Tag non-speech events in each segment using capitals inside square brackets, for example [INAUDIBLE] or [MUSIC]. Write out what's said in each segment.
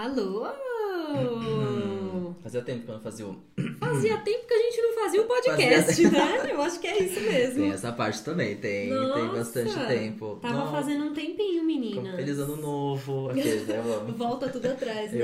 Alô! Fazia tempo que eu não fazia o. Fazia [CLEARS THROAT] tempo que a gente não fazia o podcast, Fazia- né? Eu acho que é isso mesmo. Tem essa parte também, tem, tem Nossa, bastante tempo. Tava Nossa, fazendo um tempinho, menina. Feliz ano novo. Aqueles, né? [LAUGHS] Volta tudo atrás, né?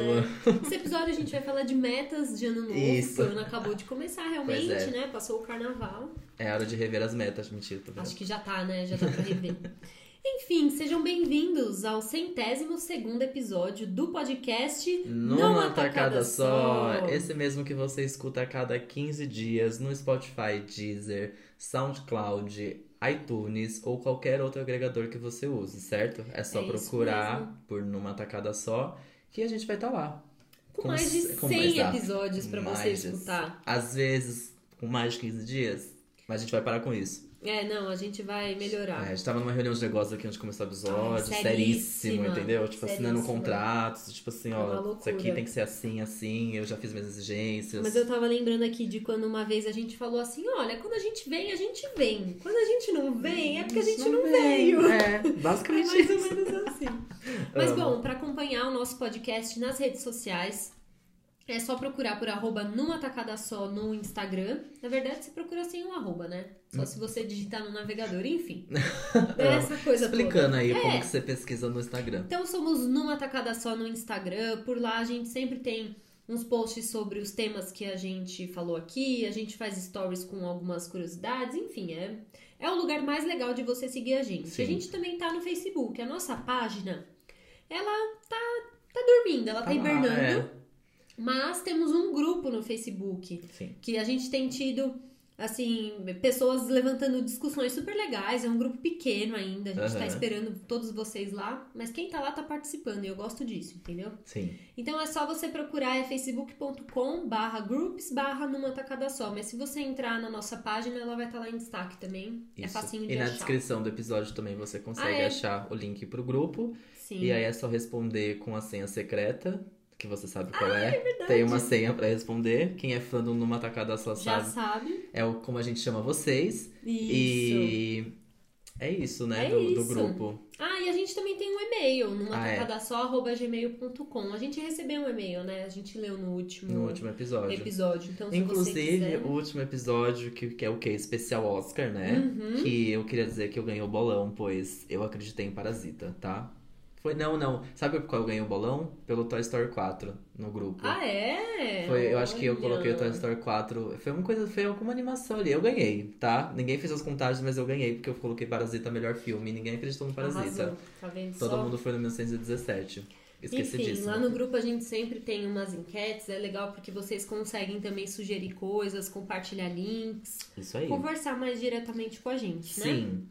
Esse episódio a gente vai falar de metas de ano novo. Isso. O ano acabou de começar realmente, é. né? Passou o carnaval. É hora de rever as metas, mentira. Acho que já tá, né? Já dá pra rever. [LAUGHS] Enfim, sejam bem-vindos ao centésimo segundo episódio do podcast Numa tacada só. Esse mesmo que você escuta a cada 15 dias no Spotify, Deezer, SoundCloud, iTunes ou qualquer outro agregador que você use, certo? É só É procurar por Numa Tacada Só que a gente vai estar lá. Com, Com mais de c- com 100 mais- exato. episódios pra você escutar. Às vezes com mais de 15 dias, mas a gente vai parar com isso. É, não, a gente vai melhorar. É, a gente tava numa reunião de negócios aqui antes de começar o episódio, Ai, seríssimo, seríssima, entendeu? Tipo, assinando seríssima. contratos, tipo assim, É ó, isso aqui tem que ser assim, assim, eu já fiz minhas exigências. Mas eu tava lembrando aqui de quando uma vez a gente falou assim: olha, quando a gente vem, a gente vem. Quando a gente não vem, é porque a gente não, veio. É, [LAUGHS] É basicamente mais ou isso. menos assim. Mas bom, pra acompanhar o nosso podcast nas redes sociais, é só procurar por arroba numa tacada só no Instagram. Na verdade, você procura sem o arroba, né? Só se você digitar no navegador, enfim. [LAUGHS] É essa coisa Explicando toda. aí É. como que você pesquisa no Instagram. Então somos numa tacada só no Instagram. Por lá a gente sempre tem uns posts sobre os temas que a gente falou aqui. A gente faz stories com algumas curiosidades. Enfim, é, é o lugar mais legal de você seguir a gente. Sim. A gente também tá no Facebook. A nossa página, ela tá, tá dormindo, ela tá, Tá lá, hibernando. é. Mas temos um grupo no Facebook Sim. que a gente tem tido, assim, pessoas levantando discussões super legais. É um grupo pequeno ainda, a gente tá Aham. esperando todos vocês lá, mas quem tá lá tá participando e eu gosto disso, entendeu? Sim. Então é só você procurar é facebook.com barra groups barra numa tacada só. Mas se você entrar na nossa página, ela vai estar lá em destaque também. É Isso. facinho de e na achar. descrição do episódio também você consegue Ah, é? achar o link pro grupo. Sim. E aí é só responder com a senha secreta, que você sabe qual Ah, é. Tem uma senha pra responder. Quem é fã do Numa Tacada Só Já sabe. sabe. É o, como a gente chama vocês. Isso. E é isso, né? É do, do isso. grupo. Ah, e a gente também tem um e-mail, numa Ah, é. tacada só, arroba gmail.com. A gente recebeu um e-mail, né? A gente leu no último, No último episódio. episódio. Então, se você Inclusive, quiser... o último episódio, que, que é o que? Especial Oscar, né? Uhum. Que eu queria dizer que eu ganhei o bolão, pois eu acreditei em Parasita, tá? Foi, não, não. Sabe por qual eu ganhei o bolão? Pelo Toy Story 4 no grupo. Ah, é? Foi, eu acho que eu coloquei o Toy Story 4. Foi uma coisa, foi alguma animação ali. Eu ganhei, tá? Ninguém fez as contagens, mas eu ganhei porque eu coloquei Parasita melhor filme. Ninguém acreditou no Parasita. Arrasou. Tá vendo Todo só? mundo foi no 1917. Esqueci Enfim, disso. lá no grupo a gente sempre tem umas enquetes, é legal porque vocês conseguem também sugerir coisas, compartilhar links, Isso aí. conversar mais diretamente com a gente, né? Sim.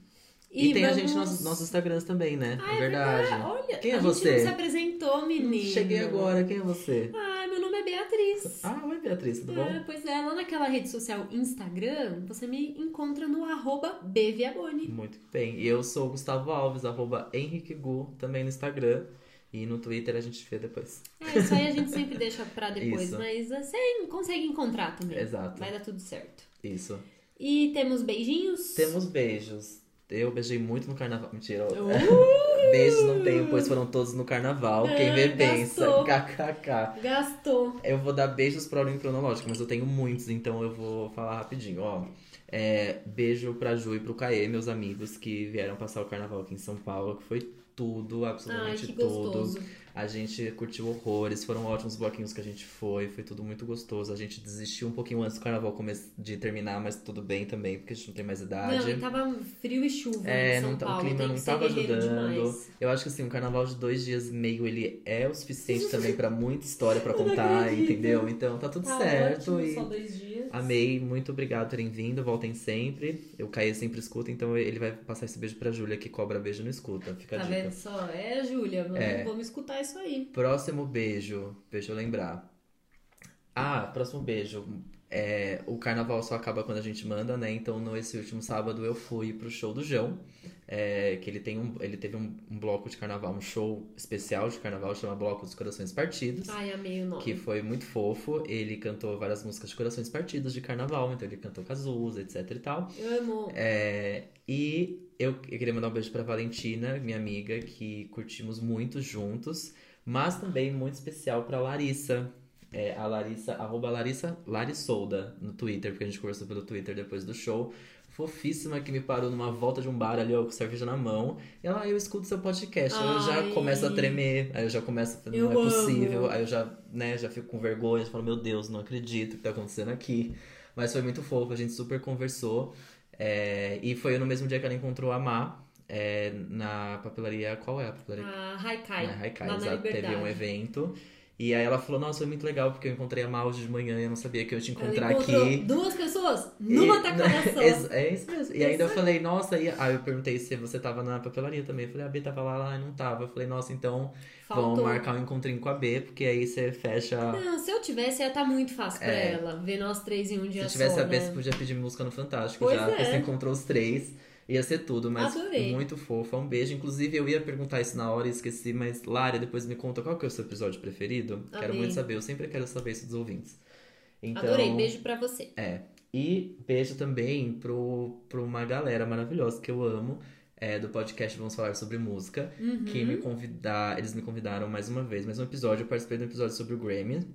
E, tem a gente vamos- nos nossos Instagrams também, né? Ah, é é verdade. Olha, Quem é a você? gente não se apresentou, menino. Cheguei agora, quem é você? Ah, meu nome é Beatriz. Ah, oi Beatriz, tudo É, bom? pois é, lá naquela rede social Instagram, você me encontra no arroba bviaboni. Muito bem. E eu sou o Gustavo Alves, arroba Henrique Gu, também no Instagram. E no Twitter a gente vê depois. É, isso aí a gente sempre deixa pra depois, Isso. mas você consegue encontrar também. Exato. Vai dar tudo certo. Isso. E temos beijinhos? Temos beijos. Eu beijei muito no carnaval. Mentira. Uh! [LAUGHS] Beijos não tenho, pois foram todos no carnaval. Quem vê pensa. KKK. Gastou. Eu vou dar beijos pra ordem cronológica, mas eu tenho muitos, então eu vou falar rapidinho, ó. É, beijo pra Ju e pro Caê, meus amigos que vieram passar o carnaval aqui em São Paulo, que foi tudo, Ai, absolutamente que tudo. gostoso. A gente curtiu horrores, foram ótimos bloquinhos que a gente foi, foi tudo muito gostoso. A gente desistiu um pouquinho antes do carnaval de terminar, mas tudo bem também, porque a gente não tem mais idade. Não, tava frio e chuva É, não tá- Paulo. o clima não tava ajudando. demais. Eu acho que assim, um carnaval de dois dias e meio, ele é o suficiente também pra muita história [LAUGHS] não contar, entendeu? Então tá tudo Tá certo ótimo, e só dois dias. amei, muito obrigado por terem vindo, voltem sempre. Eu Caí sempre escuta, então ele vai passar esse beijo pra Júlia, que cobra beijo no escuta. Fica a Tá dica. vendo só? É, Júlia, É. vamos escutar isso aí. Próximo beijo, deixa eu lembrar. Ah, próximo beijo. É, o carnaval só acaba quando a gente manda, né? Então, no esse último sábado eu fui pro show do João. é, que ele tem um, ele teve um, um bloco de carnaval, um show especial de carnaval, chama Bloco dos Corações Partidos. Ai, amei o nome. Que foi muito fofo. Ele cantou várias músicas de corações partidos de carnaval, então ele cantou Cazuza, etc e tal. Eu amo. É, e eu, eu queria mandar um beijo pra Valentina, minha amiga, que curtimos muito juntos. Mas também muito especial pra Larissa. É, a Larissa, arroba Larissa Larissolda no Twitter, porque a gente conversou pelo Twitter depois do show. Fofíssima que me parou numa volta de um bar ali, ó, com cerveja na mão. E ela, ah, eu escuto seu podcast. Aí eu já Ai. começo a tremer, aí eu já começo a Eu não é amo. possível. Aí eu já, né, já fico com vergonha, falo, meu Deus, não acredito que tá acontecendo aqui. Mas foi muito fofo, a gente super conversou. É, e foi no mesmo dia que ela encontrou a Má, é, na papelaria. Qual é a papelaria? A Haikai, Na Haikai, lá exato. Teve um evento. E aí ela falou, nossa, foi muito legal, porque eu encontrei a hoje de manhã e eu não sabia que eu ia te encontrar aqui. duas pessoas numa E- tacada só. Ex- É isso mesmo. E ainda eu falei, nossa, e... aí eu perguntei se você tava na papelaria também. Eu falei, a B tava lá, lá e não tava. Eu falei, nossa, então Faltou. vamos marcar um encontrinho com a B, porque aí você fecha. Não, se eu tivesse, ia estar muito fácil pra É. ela. Ver nós três em um dia Se tivesse só, a B, né? você podia pedir música no Fantástico Pois já, porque é. você encontrou os três. Ia ser tudo, mas Adorei. muito fofa. Um beijo. Inclusive, eu ia perguntar isso na hora e esqueci, mas Lara, depois me conta qual que é o seu episódio preferido. Quero Amei. muito saber, eu sempre quero saber isso dos ouvintes. Então, Adorei, beijo pra você. É. E beijo também pro, pro uma galera maravilhosa que eu amo. É, do podcast Vamos Falar Sobre Música. Uhum. Que me convidar, eles me convidaram mais uma vez, mais um episódio. Eu participei de um episódio sobre o Grammy.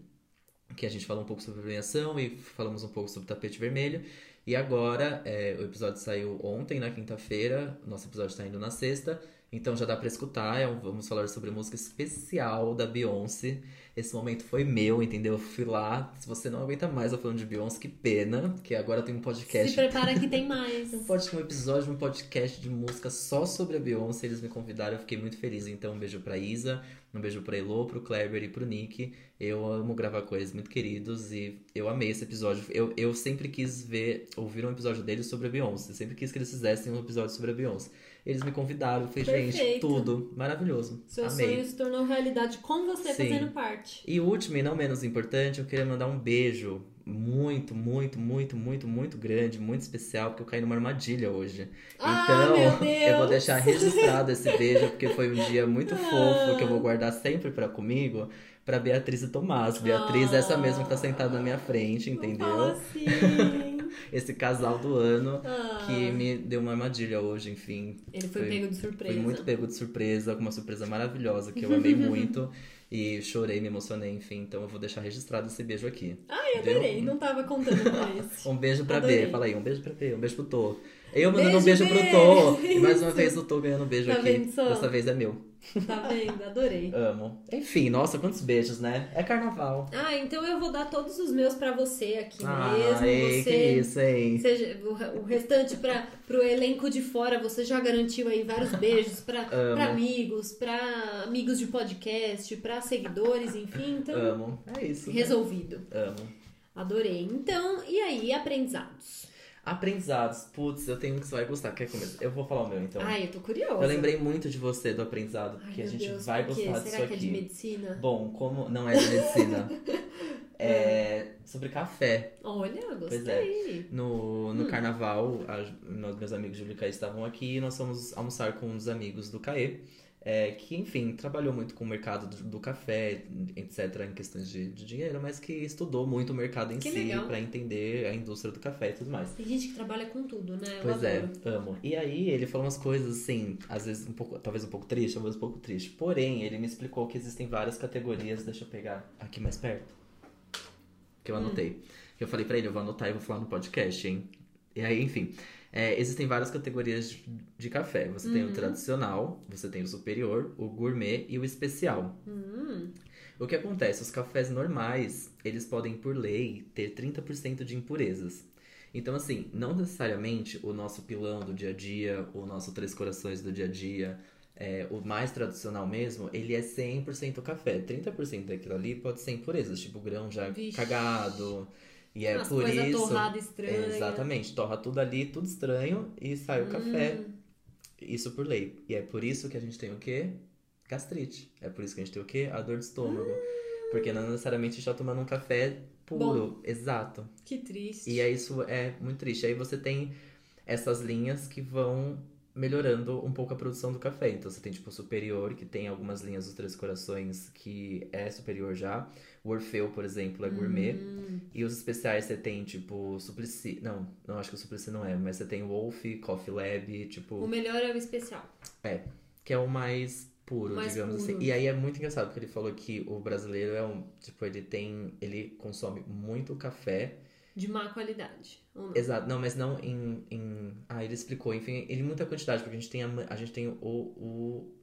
Que a gente falou um pouco sobre premiação e falamos um pouco sobre tapete vermelho. E agora, é, o episódio saiu ontem, na quinta-feira. Nosso episódio tá indo na sexta. Então já dá pra escutar. É um- vamos falar sobre música especial da Beyoncé. Esse momento foi meu, entendeu? Eu fui lá. Se você não aguenta mais eu falando de Beyoncé, que pena. Que agora tem um podcast. Se prepara que tem mais. [LAUGHS] Um um episódio de um podcast de música só sobre a Beyoncé. Eles me convidaram, eu fiquei muito feliz. Então, um beijo pra Isa, um beijo pra Elo, pro Kleber e pro Nick. Eu amo gravar com eles, muito queridos, e eu amei esse episódio. Eu, eu sempre quis ver, ouvir um episódio deles sobre a Beyoncé. Sempre quis que eles fizessem um episódio sobre a Beyoncé. Eles me convidaram, falei, gente, tudo. Maravilhoso. Seu amei. sonho se tornou realidade com você Sim. fazendo parte. E último e não menos importante, eu queria mandar um beijo muito, muito, muito, muito, muito grande, muito especial, porque eu caí numa armadilha hoje. Ah, Então, meu Deus! eu vou deixar registrado esse beijo, porque foi um dia muito fofo, que eu vou guardar sempre pra comigo, pra Beatriz e Tomás. Beatriz, Ah. essa mesma que tá sentada na minha frente, Não entendeu? fala assim. [LAUGHS] Esse casal do ano Ah. que me deu uma armadilha hoje, enfim. Ele foi, pego de surpresa. Fui muito pego de surpresa, com uma surpresa maravilhosa que eu amei [LAUGHS] muito. E chorei, me emocionei, enfim. Então eu vou deixar registrado esse beijo aqui. Ai, adorei. Deu? Não tava contando com isso. [LAUGHS] Um beijo pra Adorei. B. Fala aí, um beijo pra B, um beijo pro Tô. Eu mandando um Beijo, beijo pro Tô. E mais uma vez o Tô ganhando um beijo Tá aqui. vendo só? Dessa vez é meu. Tá vendo? Adorei. [LAUGHS] Amo. Enfim, nossa, quantos beijos, né? É carnaval. Ah, então eu vou dar todos os meus pra você aqui ah, mesmo. ei, você. que isso, hein? Seja, o, o restante para pro elenco de fora, você já garantiu aí vários beijos pra [LAUGHS] pra amigos, pra amigos de podcast, pra seguidores, enfim. Então, Amo. É isso. né? resolvido. Amo. Adorei. Então, e aí, aprendizados? Aprendizados. Putz, eu tenho um que você vai gostar. Quer começar? Eu vou falar o meu, então. Ai, eu tô curiosa. Eu lembrei muito de você do aprendizado, Ai, porque a gente Deus, vai gostar Será disso que é de medicina? Bom, como não é de medicina, [LAUGHS] é sobre café. Olha, Pois gostei. No, no Hum. carnaval, a- meus amigos de Caê estavam aqui e nós fomos almoçar com uns amigos do Caê, é, que, enfim, trabalhou muito com o mercado do, do café, etc., em questões de, de dinheiro, mas que estudou muito o mercado em Que si para entender a indústria do café e tudo mais. Tem gente que trabalha com tudo, né? Eu Pois é, adoro. amo. E aí ele falou umas coisas assim, às vezes um pouco, talvez um pouco triste, talvez um pouco triste. Porém, ele me explicou que existem várias categorias. Deixa eu pegar aqui mais perto. Que eu Hum. anotei. Que eu falei pra ele, eu vou anotar e vou falar no podcast, hein? E aí, enfim. É, existem várias categorias de, de café. Você tem o Uhum. tradicional, você tem o superior, o gourmet e o especial. Hum, O que acontece? Os cafés normais, eles podem, por lei, ter 30% de impurezas. Então, assim, não necessariamente o nosso pilão do dia a dia, o nosso Três Corações do dia a dia, é, o mais tradicional mesmo, ele é 100% café. 30% daquilo ali pode ser impurezas, tipo grão já Vixe. cagado. E é umas por isso. torradas estranhas. Exatamente, torra tudo ali, tudo estranho, e sai o café. Hum. Isso por lei. E é por isso que a gente tem o quê? Gastrite. É por isso que a gente tem o quê? A dor de estômago. Porque não necessariamente a gente tá tomando um café puro. Exato. Que triste. E é isso é muito triste. Aí você tem essas linhas que vão melhorando um pouco a produção do café. Então você tem tipo o superior, que tem algumas linhas dos Três Corações que é superior já. O Orfeu, por exemplo, é gourmet. Hum. E os especiais você tem, tipo, Suplicy. Não, não acho que o Suplicy não é, mas você tem o Wolf, Coffee Lab, tipo O melhor é o especial. que é o mais puro, Mais digamos puro. assim. E aí é muito engraçado, porque ele falou que o brasileiro é um. Tipo, ele tem. Ele consome muito café. De má qualidade. Não? Exato, não, mas não em. em... Ah, ele explicou, enfim, em muita quantidade, porque a gente tem, a, a gente tem o, o,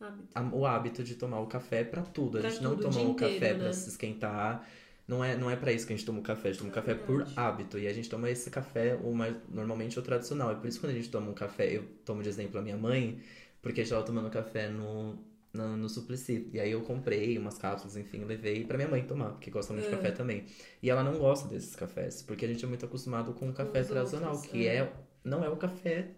Hábito. a- o hábito de tomar o café pra tudo. A Pra gente não tudo, o toma dia o café inteiro, pra né? se esquentar. Não é, não é pra isso que a gente toma o café, a gente toma o É café por hábito. E a gente toma esse café, o mais, normalmente o tradicional. É por isso que quando a gente toma um café, eu tomo de exemplo a minha mãe, porque a gente tava tomando café no, no, no Suplicy. E aí eu comprei umas cápsulas, enfim, levei pra minha mãe tomar, porque gosta muito de É. café também. E ela não gosta desses cafés, porque a gente é muito acostumado com o café os tradicional, outros, que é. é. Não é o café,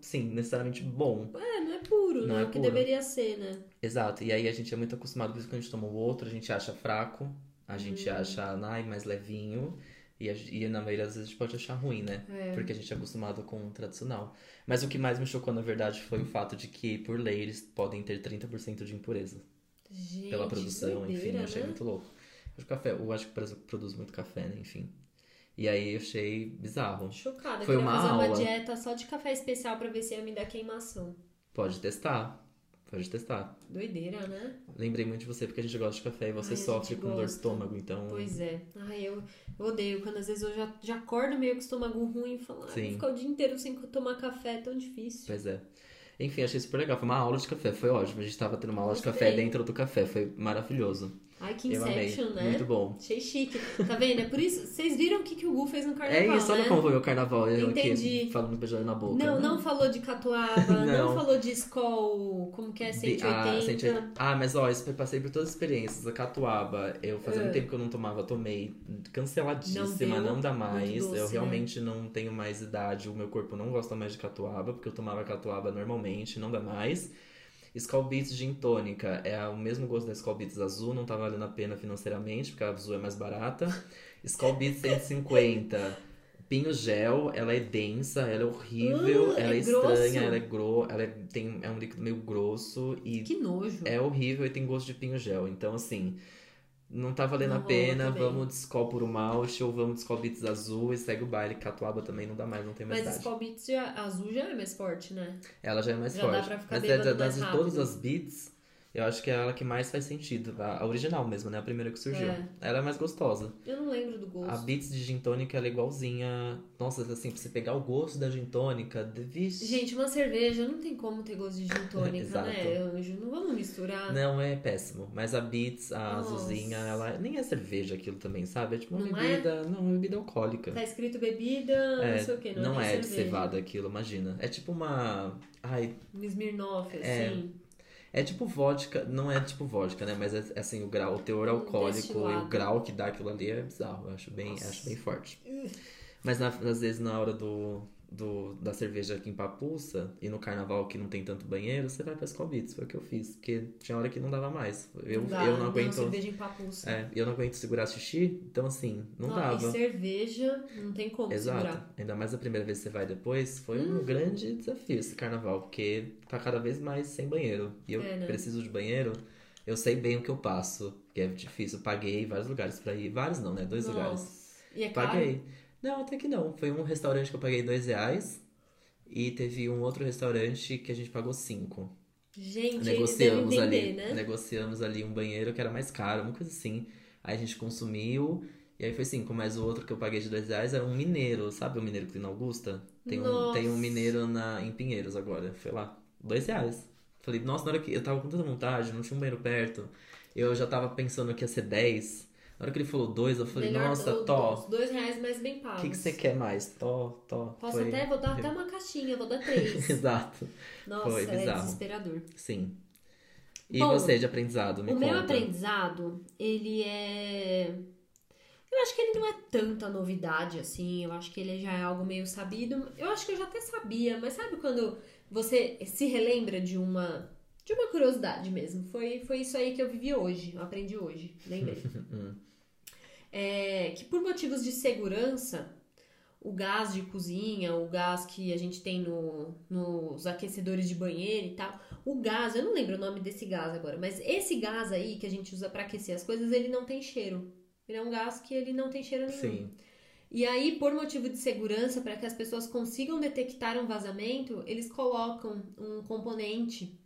sim, necessariamente bom. É, não é puro, Não né? é o que deveria ser, né? Exato, e aí a gente é muito acostumado, por isso que quando a gente toma o outro, a gente acha fraco, a gente Hum. acha ai, mais levinho, e, a- e na maioria das vezes a gente pode achar ruim, né? É. Porque a gente é acostumado com o tradicional. Mas o que mais me chocou, na verdade, foi o fato de que, por lei, eles podem ter 30% de impureza Gente, pela produção, enfim, doideira, eu achei né? muito louco. Acho que o café, eu acho que o Brasil produz muito café, né? Enfim. E aí eu achei bizarro. Chocada. Foi uma fazer uma aula. dieta só de café especial pra ver se ia me dar queimação. Pode testar. Pode testar. Doideira, né? Lembrei muito de você porque a gente gosta de café e você Ai, sofre com dor de gosta. estômago, então. Pois é. Ai, eu, eu odeio quando às vezes eu já, já acordo meio com o estômago ruim e falo, ai, vou ficar o dia inteiro sem tomar café, é tão difícil. Pois é. Enfim, achei super legal. Foi uma aula de café, foi ótimo. A gente tava tendo uma aula de Gostei. café dentro do café, foi maravilhoso. Ai, que. Inception, né? Muito bom. Achei chique. Tá vendo? É por isso. Vocês viram o que, que o Gu fez no carnaval, é isso, olha né? como foi meu carnaval. Eu Entendi. aqui falando beijar na boca. Não, não falou de catuaba, [LAUGHS] não, Não. falou de Skol, como que é, De- 180. Ah, 180. Ah, mas ó, eu passei por todas as experiências. A catuaba, eu fazia muito Ah. tempo que eu não tomava, tomei canceladíssima, Não não, dá mais. Doce, eu né? realmente não tenho mais idade, o meu corpo não gosta mais de catuaba, porque eu tomava catuaba normalmente, não dá mais. Skull Beats Gin Tônica é o mesmo gosto da Skull Beats azul, não tá valendo a pena financeiramente, porque a azul é mais barata. Skull Beats 150. Pinho gel, ela é densa, ela é horrível, Ah, ela é, é estranha, ela é gro, ela é, tem, é um líquido meio grosso e Que nojo. é horrível e tem gosto de pinho gel. Então, assim, não tá valendo Não a pena. Vamos de Skol puro malte ou vamos de Skol Beats azul e segue o baile. Catuaba também não dá mais, não tem mais Mas idade. Skol Beats já, azul já é mais forte, né? Ela já é mais Já dá forte. pra ficar Mas é, das todas as beats, eu acho que é ela que mais faz sentido. A, a original mesmo, né? A primeira que surgiu. É. Ela é mais gostosa. Eu não lembro do gosto. A Beats de gin tônica, ela é igualzinha. Nossa, assim, pra você pegar o gosto da gin tônica, de- vixe. Gente, uma cerveja não tem como ter gosto de gin [LAUGHS] tônica, né, Anjo? Não vamos misturar. Não, é péssimo. Mas a Beats, a Nossa. azulzinha, ela nem é cerveja aquilo também, sabe? É tipo uma Não é? bebida. Não, é uma bebida alcoólica. Tá escrito bebida, É, não sei o que, não, não é, é de cevada aquilo, imagina. É tipo uma. Ai, Um Smirnoff, É. assim. É tipo vodka, não é tipo vodka, né? Mas é assim, o grau, o teor alcoólico e o grau que dá aquilo ali é bizarro. Eu acho bem, Nossa. acho bem forte. Mas na- às vezes na hora do, do, da cerveja que empapuça e no carnaval que não tem tanto banheiro, você vai pra Beats. Foi o que eu fiz. Porque tinha hora que não dava mais. Eu, dá, eu não aguento. cerveja em papuça. É, eu não aguento segurar xixi, então assim, não Não, dava. E cerveja, não tem como Exato. segurar. Ainda mais a primeira vez que você vai depois, foi um grande desafio esse carnaval, porque tá cada vez mais sem banheiro. E eu É, né? preciso de banheiro, eu sei bem o que eu passo, que é difícil. Paguei vários lugares pra ir. Vários não, né? Dois lugares. Nossa. E é caro? Não, até que não. Foi um restaurante que eu paguei dois reais. E teve um outro restaurante que a gente pagou cinco. Gente, Negociamos entender, ali. né? Negociamos ali um banheiro que era mais caro, uma coisa assim. Aí a gente consumiu. E aí foi cinco, mas o outro que eu paguei de dois reais era um mineiro, sabe o mineiro que tem na Augusta? Tem um, tem um mineiro na, em Pinheiros agora. Foi lá. Dois reais. Falei, nossa, na hora que eu tava com tanta vontade, não tinha um banheiro perto. Eu já tava pensando que ia ser 10. Na hora que ele falou dois, eu falei, Melhor nossa, do- Tó, Dois reais mais bem o pagos. que, que você quer mais? Tó, Tó. Posso Foi- até, vou dar até uma caixinha, vou dar três. [LAUGHS] Exato. Nossa, Foi é bizarro. desesperador. Sim. E Bom, você de aprendizado? Me o conta. meu aprendizado, ele é. Eu acho que ele não é tanta novidade assim. Eu acho que ele já é algo meio sabido. Eu acho que eu já até sabia, mas sabe quando você se relembra de uma. De uma curiosidade mesmo. Foi, foi isso aí que eu vivi hoje. Eu aprendi hoje. Lembrei. [LAUGHS] É, que por motivos de segurança, o gás de cozinha, o gás que a gente tem no, nos aquecedores de banheiro e tal, o gás, eu não lembro o nome desse gás agora, mas esse gás aí que a gente usa pra aquecer as coisas, ele não tem cheiro. Ele é um gás que ele não tem cheiro nenhum. Sim. E aí, por motivo de segurança, para que as pessoas consigam detectar um vazamento, eles colocam um componente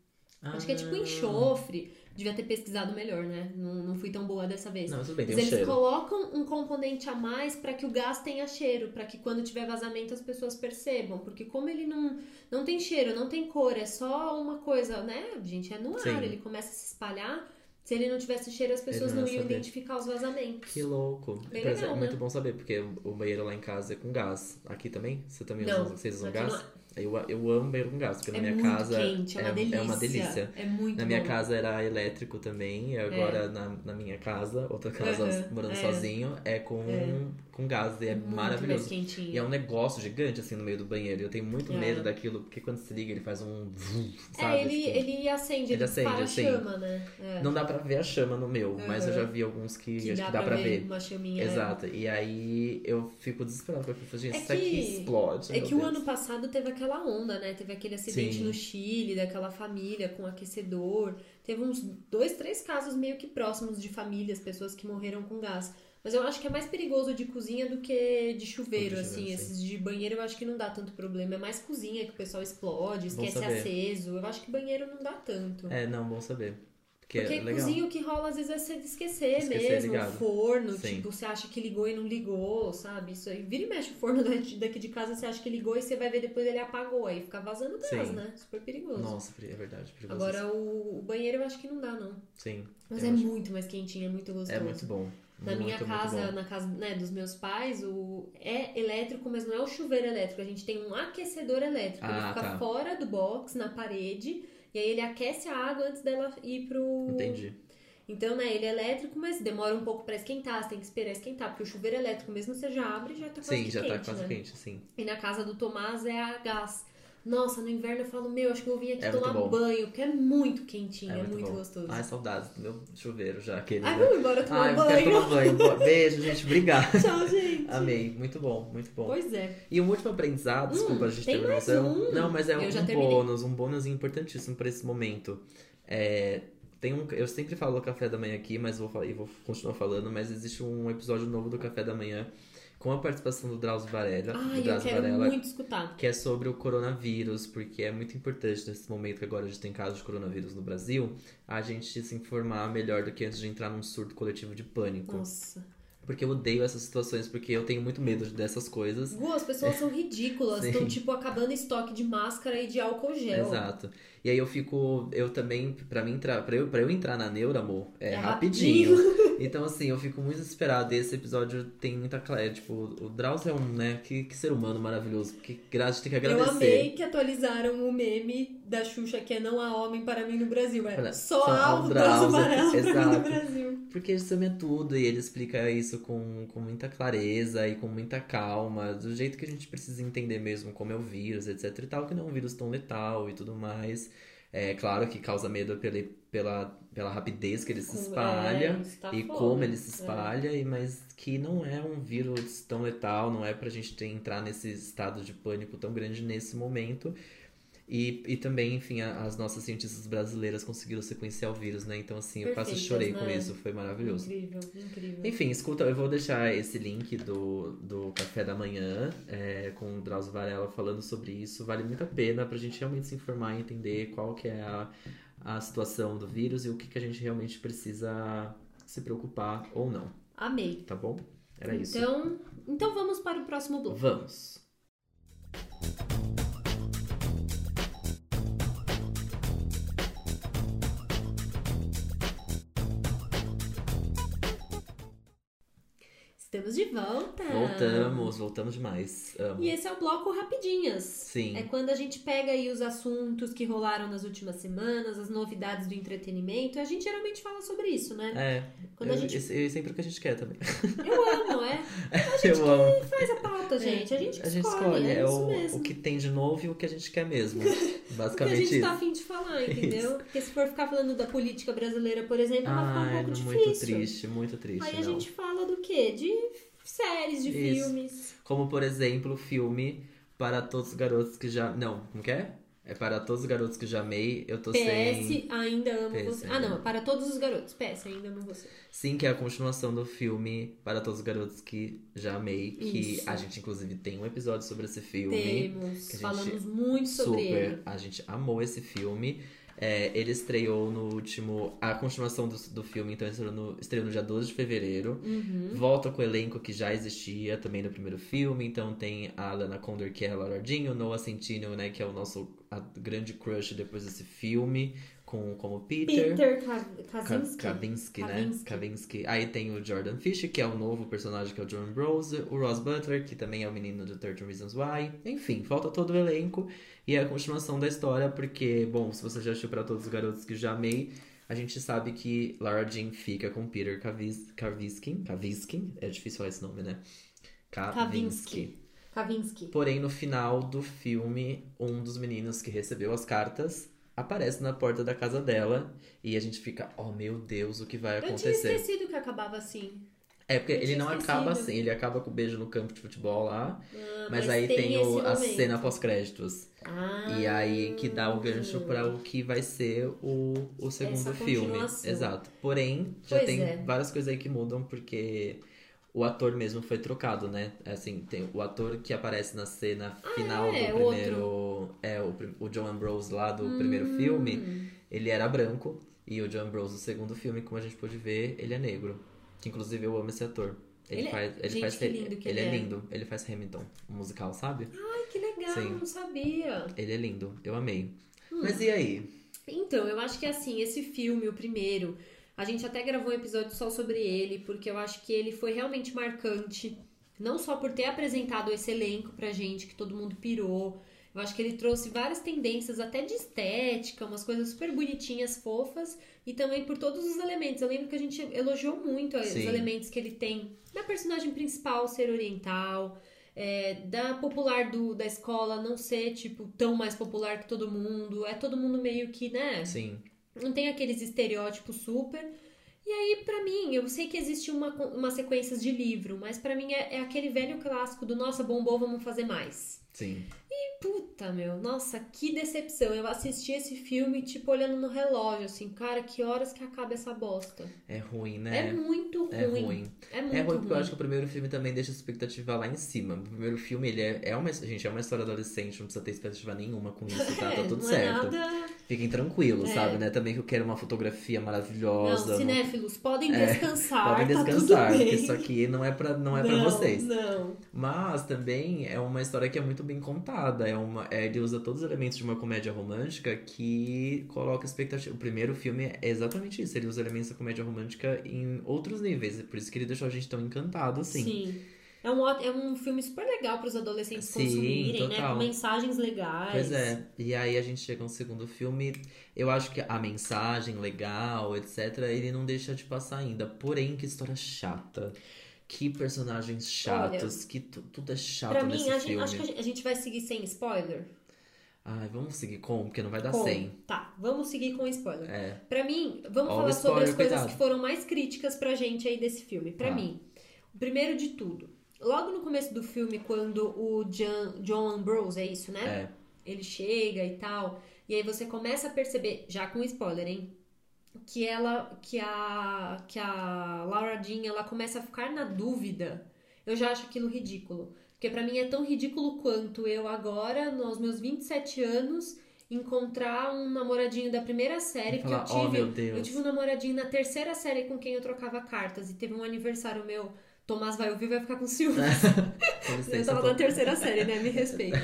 Acho que é tipo Ah. enxofre. Devia ter pesquisado melhor, né? Não, não fui tão boa dessa vez. Não, tudo bem, tem Mas um eles cheiro. colocam um componente a mais para que o gás tenha cheiro, para que quando tiver vazamento as pessoas percebam, porque como ele não não tem cheiro, não tem cor, é só uma coisa, né? Gente, é no ar, Sim. ele começa a se espalhar. Se ele não tivesse cheiro, as pessoas não não, ia iam saber. identificar os vazamentos. Que louco. Bem exemplo, legal, é muito né? bom saber, porque o banheiro lá em casa é com gás. Aqui também? Você também Não, usa, vocês usam gás? não é. Eu, eu amo banheiro com gás, porque É na minha casa quente, é uma delícia. é uma delícia. É muito Na minha bom. casa era elétrico também, e agora na, na minha casa, outra casa morando é. sozinho, é com, É. com gás e é Muito maravilhoso. E é um negócio gigante assim no meio do banheiro. e Eu tenho muito É. medo daquilo, porque quando se liga ele faz um. vum, É, Sabe? ele, Tipo, ele acende, ele, ele acende, dispara a assim. chama, né? É. Não dá pra ver a chama no meu, mas eu já vi alguns que, que acho dá, que dá pra, pra ver, ver. uma chaminha. né? Exato. E aí eu fico desesperado, porque eu falo, gente, É isso aqui explode. É que o ano passado teve aquela onda, né? Teve aquele acidente Sim. no Chile, daquela família com aquecedor. Teve uns dois, três casos meio que próximos de famílias, pessoas que morreram com gás. Mas eu acho que é mais perigoso de cozinha do que de chuveiro, que assim. chuveiro, sim. Esses de banheiro eu acho que não dá tanto problema. É mais cozinha que o pessoal explode, esquece aceso. Eu acho que banheiro não dá tanto. É, não, bom saber. Porque, Porque é legal. cozinha o que rola às vezes é você esquecer, Esquecer mesmo, ligado. o forno, Sim. tipo, você acha que ligou e não ligou, sabe? Isso aí. Vira e mexe o forno [LAUGHS] daqui de casa, você acha que ligou e você vai ver depois ele apagou. Aí fica vazando gás, né? Super perigoso. Nossa, é verdade. perigoso Agora o, o banheiro eu acho que não dá, não. Sim. Mas é acho- muito mais quentinho, é muito gostoso. É muito bom. Na muito, minha casa, na casa né, dos meus pais, o é elétrico, mas não é o chuveiro elétrico. A gente tem um aquecedor elétrico. ele Ah, fica tá. fora do box, na parede, e aí ele aquece a água antes dela ir pro. Entendi. Então, né, ele é elétrico, mas demora um pouco pra esquentar, você tem que esperar esquentar, porque o chuveiro elétrico, mesmo você já abre, já tá quase Sim, que já quente, tá quase né? quente, sim. E na casa do Tomás é a gás. Nossa, no inverno eu falo, meu, acho que eu vim aqui É muito tomar banho, porque é muito quentinho, é, muito, bom. gostoso. Ai, saudades do meu chuveiro já, aquele. Ai, né? vamos embora tomar Ai, eu quero banho. tomar banho. Beijo, gente. Obrigado. [LAUGHS] Tchau, gente. Amei. Muito bom, muito bom. Pois é. E um último aprendizado, desculpa, a gente tem terminou. mais é um. Não, mas é Eu um bônus, um bônus importantíssimo para esse momento. É, tem um, eu sempre falo café da manhã aqui, mas vou, e vou continuar falando, mas existe um episódio novo do café da manhã com a participação do Drauzio Varela, do Ai, eu Drauzio quero Varela, muito escutar. que é sobre o coronavírus, porque é muito importante nesse momento que agora a gente tem casos de coronavírus no Brasil, a gente se informar melhor do que antes de entrar num surto coletivo de pânico. Nossa. Porque eu odeio essas situações, porque eu tenho muito medo dessas coisas. Gu, as pessoas são [LAUGHS] ridículas. Estão, tipo, acabando estoque de máscara e de álcool gel. Exato. E aí eu fico, eu também, pra mim entrar, pra eu, pra eu entrar na Neura, amor, é, É rapidinho. Então, assim, eu fico muito desesperado. E esse episódio tem muita clareza. Tipo, o Drauzio é um, né, que, que ser humano maravilhoso. Que gra- a gente tem que Eu agradecer. amei que atualizaram o meme da Xuxa que é não há homem para mim no Brasil. É só só há o Drauzio Varela para mim no. Brasil. Porque esse homem é tudo e ele explica isso com, com muita clareza e com muita calma, do jeito que a gente precisa entender mesmo como é o vírus, etc e tal, que não é um vírus tão letal e tudo mais. É claro que causa medo pela, pela, pela rapidez que ele se Com- espalha é, tá e foda. como ele se É. espalha, e mas que não é um vírus tão letal, não é pra gente ter, entrar nesse estado de pânico tão grande nesse momento. E, e também, enfim, a- as nossas cientistas brasileiras conseguiram sequenciar o vírus, né? Então, assim, eu quase Perfeitas, chorei com né? isso, foi maravilhoso. Incrível, incrível. Enfim, escuta, eu vou deixar esse link do, do Café da Manhã é, com o Drauzio Varela falando sobre isso. Vale muito a pena pra gente realmente se informar e entender qual que é a, a situação do vírus e o que, que a gente realmente precisa se preocupar ou não, Amei. tá bom? Era isso. Então, então vamos para o próximo bloco. Vamos. Estamos de volta. Voltamos, voltamos demais. Amo. E esse é o bloco Rapidinhas. Sim. É quando a gente pega aí os assuntos que rolaram nas últimas semanas, as novidades do entretenimento. A gente geralmente fala sobre isso, né? É, Quando eu, a gente. é sempre o que a gente quer também. [LAUGHS] Eu amo, é. [LAUGHS] eu amo. Faz a pauta, gente. A gente A gente escolhe, escolhe, é, é, isso o, mesmo. o que tem de novo e o que a gente quer mesmo. [LAUGHS] O que a Basicamente gente isso. tá afim de falar, entendeu? Porque se for ficar falando da política brasileira, por exemplo, vai ficar um pouco muito difícil. triste, muito triste. Aí a não. gente fala do quê? De séries, de Isso. filmes. Como, por exemplo, o filme Para Todos os Garotos que Já... Não, como que é? É Para Todos os Garotos que Já Amei, Eu Tô PS, Sem... ainda amo PS, você. Ah, não, para todos os garotos. PS, ainda amo você. Sim, que é a continuação do filme Para Todos os Garotos que Já Amei, que Isso. a gente, inclusive, tem um episódio sobre esse filme. Temos, falamos muito sobre Super, ele. a gente amou esse filme. É, ele estreou no último. A continuação do, do filme, então estreou no, estreou no dia 12 de fevereiro. Uhum. Volta com o elenco que já existia também no primeiro filme. Então tem a Lana Condor, que é a Laura o Noah Centineo, né, que é o nosso a grande crush depois desse filme, com, como Peter. Peter Ka- Ka- Kaczynski. Kavinsky, né? Kavinsky. Kavinsky. Aí tem o Jordan Fish, que é o novo personagem, que é o John Ambrose. O Ross Butler, que também é o menino do 13 Reasons Why. Enfim, falta todo o elenco. E é a continuação da história, porque, bom, se você já assistiu pra todos os garotos que já amei, a gente sabe que Lara Jean fica com Peter Kavis- Kavinsky. Kavinsky? É difícil falar esse nome, né? Kavinsky. Kavinsky. Porém, no final do filme, um dos meninos que recebeu as cartas aparece na porta da casa dela e a gente fica, oh meu Deus, o que vai Eu tinha acontecer? esquecido que acabava assim. É porque eu ele não esquecido. acaba assim, ele acaba com o beijo no campo de futebol lá, Ah, mas, aí tem, esse o- a cena pós-créditos. Ah, E aí que dá o gancho para o que vai ser o, o segundo filme. Exato. Porém, já Pois tem é. várias coisas aí que mudam porque o ator mesmo foi trocado, né? Assim, tem o ator que aparece na cena final é? do primeiro. É, o, o John Ambrose lá do primeiro Hum. filme, ele era branco. E o John Ambrose do segundo filme, como a gente pôde ver, ele é negro. Que inclusive eu amo esse ator. Ele, Ele é- faz. Ele gente, faz que lindo que ele ele é é. lindo. Ele faz Hamilton, um musical, sabe? Ai, que legal, Sim. não sabia. Ele é lindo, eu amei. Hum. Mas e aí? Então, eu acho que assim, esse filme, o primeiro, a gente até gravou um episódio só sobre ele, porque eu acho que ele foi realmente marcante. Não só por ter apresentado esse elenco pra gente, que todo mundo pirou. Eu acho que ele trouxe várias tendências, até de estética, umas coisas super bonitinhas, fofas, e também por todos os elementos. Eu lembro que a gente elogiou muito os Sim. elementos que ele tem da personagem principal ser oriental, é, da popular do, da escola não ser, tipo, tão mais popular que todo mundo. É todo mundo meio que, né? Sim. Não tem aqueles estereótipos super. E aí, pra mim, eu sei que existe uma, uma sequências de livro, mas pra mim é, é aquele velho clássico do nossa, bombou, vamos fazer mais. Sim. Puta, meu, nossa, que decepção. Eu assisti esse filme, tipo, olhando no relógio, assim, cara, que horas que acaba essa bosta? É ruim, É, né? muito É ruim. ruim. É muito É ruim ruim. porque eu acho que o primeiro filme também deixa a expectativa lá em cima. O primeiro filme, ele é, é uma. Gente, é uma história adolescente, não precisa ter expectativa nenhuma com isso, tá? Tá [LAUGHS] É, tudo não certo. É nada... Fiquem tranquilos, É. sabe, né? Também que eu quero uma fotografia maravilhosa. Não, cinéfilos, podem descansar. Podem tá descansar, tudo porque isso aqui não é pra, não é pra Não, vocês. Não. Mas também é uma história que é muito bem contada. É uma, é, ele usa todos os elementos de uma comédia romântica que coloca expectativa. O primeiro filme é exatamente isso. Ele usa elementos da comédia romântica em outros níveis. É por isso que ele deixou a gente tão encantado assim. Sim. É um, é um filme super legal para os adolescentes Sim, consumirem, né? total. Com mensagens legais. Pois é. E aí a gente chega no segundo filme. Eu acho que a mensagem legal, etc., ele não deixa de passar ainda. Porém, que história chata. Que personagens chatos. que tu- tudo é chato Pra nesse mim, a gente, filme. acho que a gente, a gente vai seguir sem spoiler. Ai, vamos seguir com, porque não vai dar Com. 100. Tá, vamos seguir com spoiler. É. Pra mim, vamos o falar sobre spoiler, as coisas cuidado. que foram mais críticas pra gente aí desse filme. Pra Tá. mim, o primeiro de tudo. Logo no começo do filme, quando o John, John Ambrose, é isso, né? É. ele chega e tal. E aí você começa a perceber, já com spoiler, hein? Que ela, que a, que a Laura Jean, ela começa a ficar na dúvida. Eu já acho aquilo ridículo. Porque pra mim é tão ridículo quanto eu agora, nos meus 27 anos, encontrar um namoradinho da primeira série. E falar, eu "Oh, tive, meu Deus." eu tive um namoradinho na terceira série com quem eu trocava cartas. E teve um aniversário meu. Tomás vai ouvir e vai ficar com ciúmes. [LAUGHS] [LAUGHS] Eu tava na terceira série, né? Me respeita.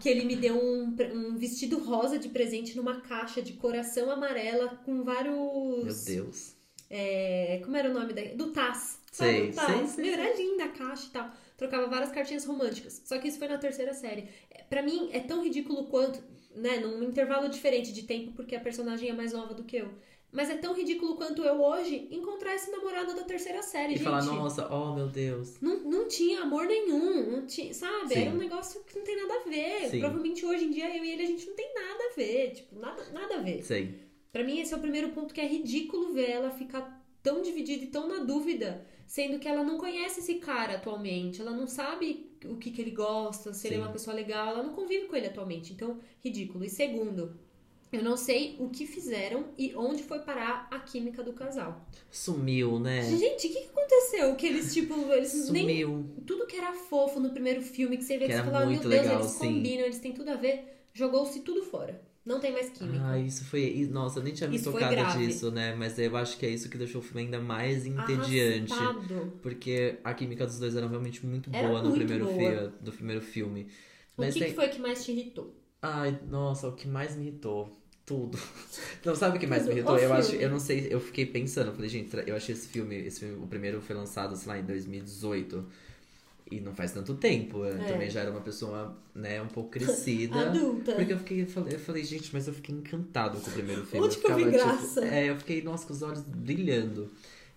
que ele me deu um, um vestido rosa de presente numa caixa de coração amarela com vários. Meu Deus. é, como era o nome da. Do Taz. Sabe Sei, Taz? sei, sei, Meu, era linda a caixa e tal. Trocava várias cartinhas românticas. Só que isso foi na terceira série. É, Pra mim, é tão ridículo quanto. Né, num intervalo diferente de tempo, porque a personagem é mais nova do que eu. Mas é tão ridículo quanto eu hoje encontrar esse namorado da terceira série, E gente. falar, nossa, oh meu Deus. Não, não tinha amor nenhum, não tinha, sabe? Sim. Era um negócio que não tem nada a ver. Sim. Provavelmente hoje em dia eu e ele a gente não tem nada a ver, tipo, nada, nada a ver. Sei. Pra mim esse é o primeiro ponto que é ridículo ver ela ficar tão dividida e tão na dúvida, sendo que ela não conhece esse cara atualmente, ela não sabe o que, que ele gosta, se ele é Sim. uma pessoa legal, ela não convive com ele atualmente. Então, ridículo. E segundo, eu não sei o que fizeram e onde foi parar a química do casal. Sumiu, né? Gente, o que, que aconteceu? Que eles, tipo, eles nem Sumiu. tudo que era fofo no primeiro filme, que você vê Que que, você falava, meu Deus, legal, eles sim. combinam, eles têm tudo a ver, jogou-se tudo fora. Não tem mais química. Ah, isso foi. Nossa, eu nem tinha me Isso tocado disso, né? Mas eu acho que é isso que deixou o filme ainda mais entediante. Arrastado. Porque a química dos dois era realmente muito Era boa no muito primeiro, boa. Filme, do primeiro filme. O Mas que, tem- que foi que mais te irritou? Ai, nossa, o que mais me irritou? Tudo. [LAUGHS] Não, sabe o que mais me irritou? O Eu acho, eu não sei, eu fiquei pensando, eu falei, gente, eu achei esse filme, esse filme, o primeiro foi lançado, sei lá, em 2018. E não faz tanto tempo. Eu É. também já era uma pessoa, né, um pouco crescida. [LAUGHS] Adulta. Porque eu fiquei, eu falei, eu falei, gente, mas eu fiquei encantado com o primeiro filme. Onde que eu vi ficava, graça? Tipo, é, eu fiquei, nossa, com os olhos brilhando.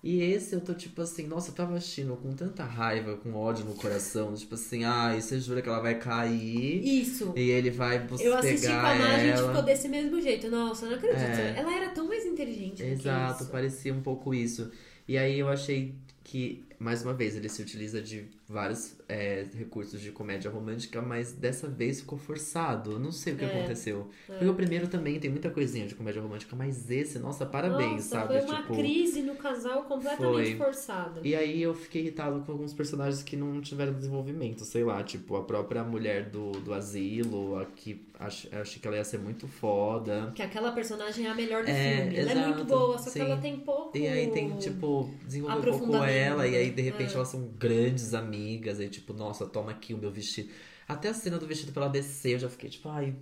E esse eu tô tipo assim, nossa, eu tava assistindo com tanta raiva, com ódio no coração, tipo assim, ai, você jura que ela vai cair Isso. e ele vai bus- Eu assisti com a Má, a gente ficou desse mesmo jeito. Nossa, eu não acredito. É. Ela era tão mais inteligente. Exato, parecia um pouco isso. E aí eu achei que, mais uma vez, ele se utiliza de vários é, recursos de comédia romântica, mas dessa vez ficou forçado. Eu não sei o que É, aconteceu. Porque o primeiro também tem muita coisinha de comédia romântica, mas esse, nossa, parabéns, Nossa, sabe? Foi uma tipo. crise no casal completamente Foi. forçada. E aí eu fiquei irritado com alguns personagens que não tiveram desenvolvimento, sei lá, tipo a própria mulher do, do asilo, a que ach, achei que ela ia ser muito foda. Que aquela personagem é a melhor do É, filme. Ela é exato, muito boa, só sim. que ela tem pouco. E aí tem, tipo, desenvolver um pouco ela, e aí de né? repente É. elas são grandes amigas, aí tipo, nossa, toma aqui o meu vestido. Até a cena do vestido pra ela descer, eu já fiquei tipo, ai,